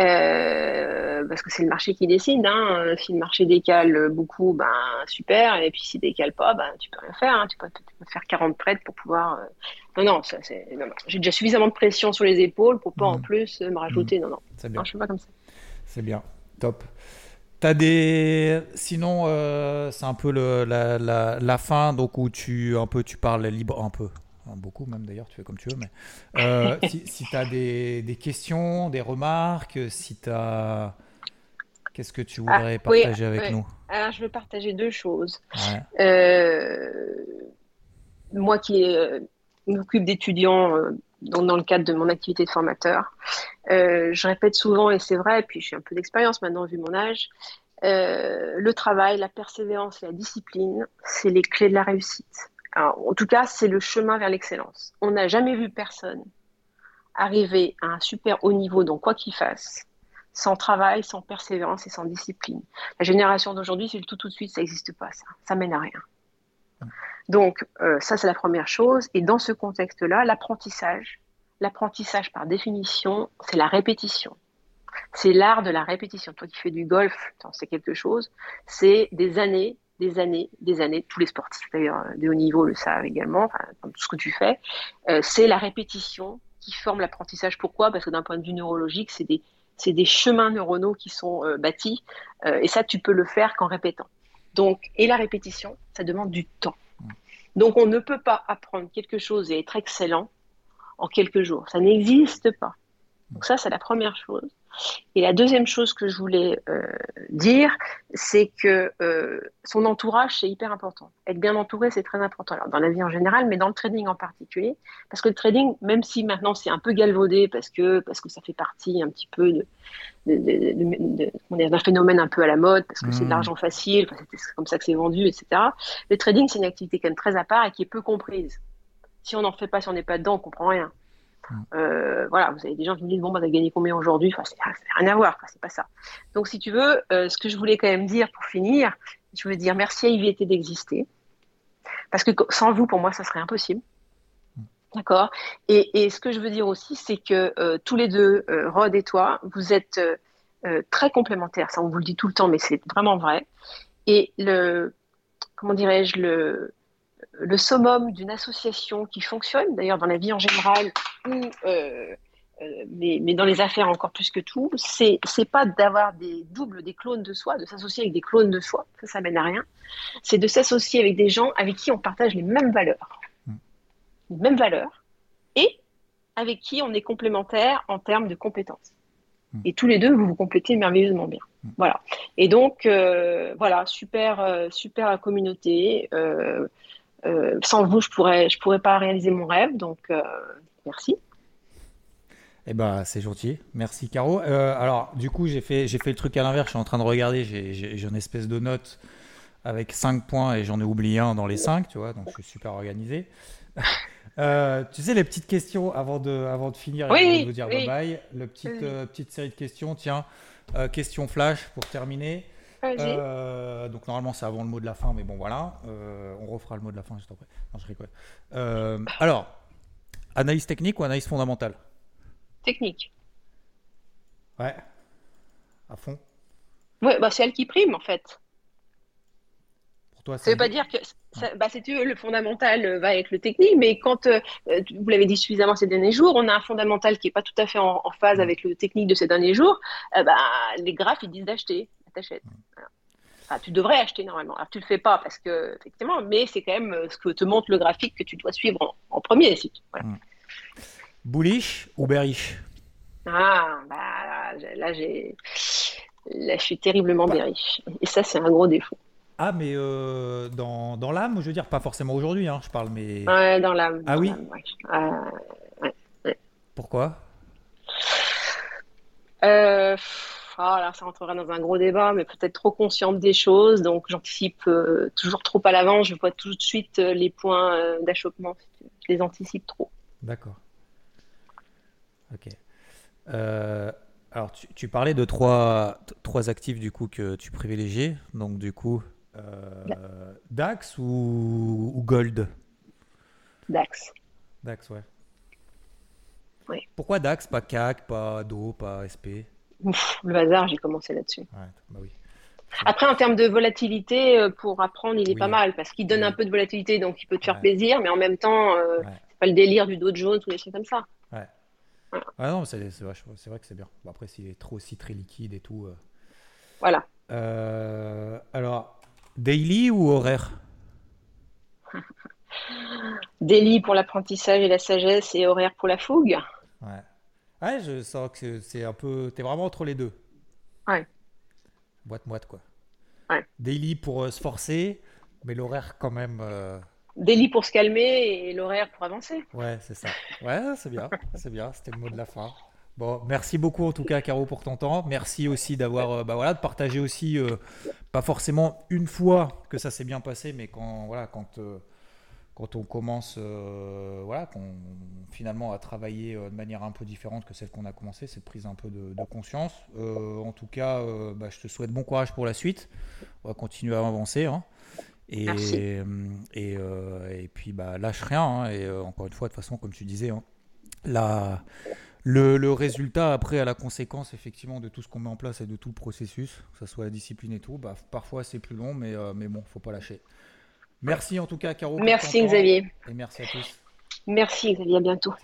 Euh, parce que c'est le marché qui décide. Hein. Si le marché décale beaucoup, ben super. Et puis s'il décale pas, ben tu peux rien faire. Hein. Tu, peux, faire 40 trades pour pouvoir. Euh, non, non, ça, non, non. j'ai déjà suffisamment de pression sur les épaules pour pas en mmh. plus me rajouter. Mmh. Non, non. Non, je suis pas comme ça. C'est bien. Top. T'as des. Sinon, euh, c'est un peu le, la, la, la, fin, donc où tu un peu tu parles libre, un peu, beaucoup même d'ailleurs, tu fais comme tu veux, mais euh, (laughs) si, si tu as des, des, questions, des remarques, si tu as. Qu'est-ce que tu voudrais ah, partager avec nous? Alors, je veux partager deux choses. Euh, moi qui m'occupe d'étudiants dans le cadre de mon activité de formateur. Euh, je répète souvent, et c'est vrai, et puis j'ai un peu d'expérience maintenant vu mon âge, euh, le travail, la persévérance et la discipline, c'est les clés de la réussite. en tout cas, c'est le chemin vers l'excellence. On n'a jamais vu personne arriver à un super haut niveau, donc quoi qu'il fasse, sans travail, sans persévérance et sans discipline. La génération d'aujourd'hui, c'est le tout tout de suite, ça n'existe pas, ça. Ça mène à rien. Donc, euh, ça, c'est la première chose. Et dans ce contexte-là, l'apprentissage, l'apprentissage par définition, c'est la répétition. C'est l'art de la répétition. Toi qui fais du golf, c'est quelque chose. C'est des années, des années, des années. Tous les sportifs d'ailleurs de haut niveau le savent également. Enfin, tout ce que tu fais, euh, c'est la répétition qui forme l'apprentissage. Pourquoi? Parce que d'un point de vue neurologique, c'est des, des chemins neuronaux qui sont euh, bâtis. et ça, tu peux le faire qu'en répétant. Donc, et la répétition, ça demande du temps. Donc on ne peut pas apprendre quelque chose et être excellent en quelques jours. Ça n'existe pas. Donc ça, c'est la première chose. Et la deuxième chose que je voulais euh, dire, c'est que euh, son entourage, c'est hyper important. Être bien entouré, c'est très important. Alors, dans la vie en général, mais dans le trading en particulier. Parce que le trading, même si maintenant c'est un peu galvaudé, parce que, parce que ça fait partie un petit peu de, d'un phénomène un peu à la mode, parce que c'est de mmh. l'argent facile, c'est comme ça que c'est vendu, etc. Le trading, c'est une activité quand même très à part et qui est peu comprise. Si on n'en fait pas, si on n'est pas dedans, on comprend rien. Euh, voilà, vous avez des gens qui me disent bon, bah, t'as gagné combien aujourd'hui? Enfin, n'a rien à voir, c'est pas ça. Donc, si tu veux, euh, ce que je voulais quand même dire pour finir, je voulais dire merci à IVT d'exister. Parce que sans vous, pour moi, ça serait impossible. D'accord? Et, ce que je veux dire aussi, c'est que euh, tous les deux, Rod et toi, vous êtes très complémentaires. Ça, on vous le dit tout le temps, mais c'est vraiment vrai. Et le, comment dirais-je, le, le summum d'une association qui fonctionne, d'ailleurs dans la vie en général, ou, euh, euh, mais, dans les affaires encore plus que tout, c'est pas d'avoir des doubles, des clones de soi, de s'associer avec des clones de soi, ça, ça mène à rien. C'est de s'associer avec des gens avec qui on partage les mêmes valeurs, mm. les mêmes valeurs, et avec qui on est complémentaire en termes de compétences. Mm. Et tous les deux, vous vous complétez merveilleusement bien. Mm. Voilà. Et donc, euh, voilà, super, super communauté. Euh, sans vous, je pourrais, je pourrais pas réaliser mon rêve. Donc, euh, merci. Eh ben, c'est gentil. Merci, Caro. Euh, alors, du coup, j'ai fait, j'ai fait le truc à l'inverse. Je suis en train de regarder. J'ai, une espèce de note avec 5 points et j'en ai oublié un dans les 5, tu vois. Donc, je suis super organisé. (laughs) tu sais, les petites questions avant de, avant de finir et de vous dire bye bye. Le petite, petite série de questions. Tiens, question flash pour terminer. Euh, donc normalement c'est avant le mot de la fin, mais bon voilà, euh, on refera le mot de la fin juste après. Non, je rigole. Euh, alors, analyse technique ou analyse fondamentale? Technique. Ouais. À fond. Ouais, bah c'est elle qui prime en fait. toi, ça, ne veut pas dire que, bah, si tu veux, le fondamental va avec le technique, mais quand, vous l'avez dit suffisamment ces derniers jours, on a un fondamental qui n'est pas tout à fait en, phase avec le technique de ces derniers jours, bah, les graphes, ils disent d'acheter, t'achètes. Enfin, tu devrais acheter normalement. Alors, tu le fais pas parce que, effectivement, mais c'est quand même ce que te montre le graphique que tu dois suivre en, premier. Si Bullish ou bearish? Ah, bah, là, j'ai. Là, je suis terriblement bearish. Et ça, c'est un gros défaut. Ah, mais euh, dans, dans l'âme, je veux dire, pas forcément aujourd'hui, hein, je parle, mais. Ouais, dans l'âme. Ah oui? Ouais. Pourquoi? Euh, oh, ça rentrera dans un gros débat, mais peut-être trop consciente des choses, donc j'anticipe euh, toujours trop à l'avance, je vois tout de suite euh, les points d'achoppement, je les anticipe trop. D'accord. Ok. alors, tu, parlais de trois, trois actifs du coup que tu privilégies, donc du coup, euh, DAX ou, Gold? DAX. DAX, ouais. Oui. Pourquoi DAX, pas CAC, pas DO, pas SP Le hasard, j'ai commencé là-dessus. Ouais, bah oui. Après, en termes de volatilité, euh, pour apprendre, il est pas mal parce qu'il donne un peu de volatilité, donc il peut te faire plaisir, mais en même temps, euh, c'est pas le délire du Dow Jones ou des choses comme ça. Ouais. Ah non, c'est vrai, vrai, que c'est bien. Bon, après, s'il est trop aussi très liquide et tout. Voilà. alors, Daily ou horaire? (laughs) Daily pour l'apprentissage et la sagesse et horaire pour la fougue. Ouais. Ouais, je sens que c'est un peu. T'es vraiment entre les deux. Ouais. Boîte-moite, quoi. Ouais. Daily pour euh, se forcer, mais l'horaire quand même. Euh... Daily pour se calmer et l'horaire pour avancer. Ouais, c'est ça. Ouais, c'est bien. c'est bien. C'était le mot de la fin. Bon, merci beaucoup en tout cas, Caro, pour ton temps. Merci aussi d'avoir, euh, bah voilà, de partager aussi, euh, pas forcément une fois que ça s'est bien passé, mais quand, voilà, quand, euh, quand on commence, voilà, qu'on finalement à travailler de manière un peu différente que celle qu'on a commencé, cette prise un peu de, conscience. en tout cas, bah, je te souhaite bon courage pour la suite. On va continuer à avancer. Hein. Et, et, et, puis, bah, lâche rien. Hein. et encore une fois, de toute façon, comme tu disais, hein, la le, résultat, après, à la conséquence, effectivement, de tout ce qu'on met en place et de tout le processus, que ce soit la discipline et tout, bah, parfois c'est plus long, mais, euh, mais bon, faut pas lâcher. Merci en tout cas, Caro. Merci, Xavier. Et merci à tous. Merci, Xavier. À bientôt.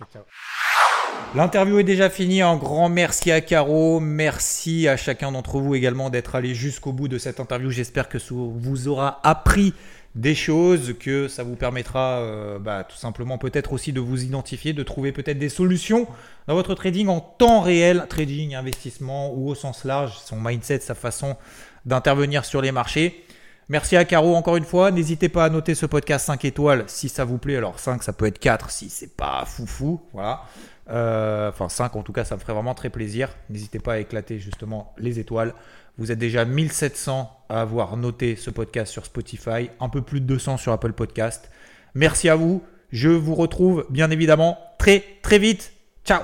L'interview est déjà finie. Un grand merci à Caro. Merci à chacun d'entre vous également d'être allé jusqu'au bout de cette interview. J'espère que ça vous aura appris des choses, que ça vous permettra euh, bah, tout simplement peut-être aussi de vous identifier, de trouver peut-être des solutions dans votre trading en temps réel, trading, investissement ou au sens large, son mindset, sa façon d'intervenir sur les marchés. Merci à Caro encore une fois. N'hésitez pas à noter ce podcast 5 étoiles si ça vous plaît. Alors 5, ça peut être 4 si c'est pas foufou. Voilà. Euh, enfin 5 en tout cas, ça me ferait vraiment très plaisir. N'hésitez pas à éclater justement les étoiles. Vous êtes déjà 1700 à avoir noté ce podcast sur Spotify, un peu plus de 200 sur Apple Podcast. Merci à vous. Je vous retrouve bien évidemment très très vite. Ciao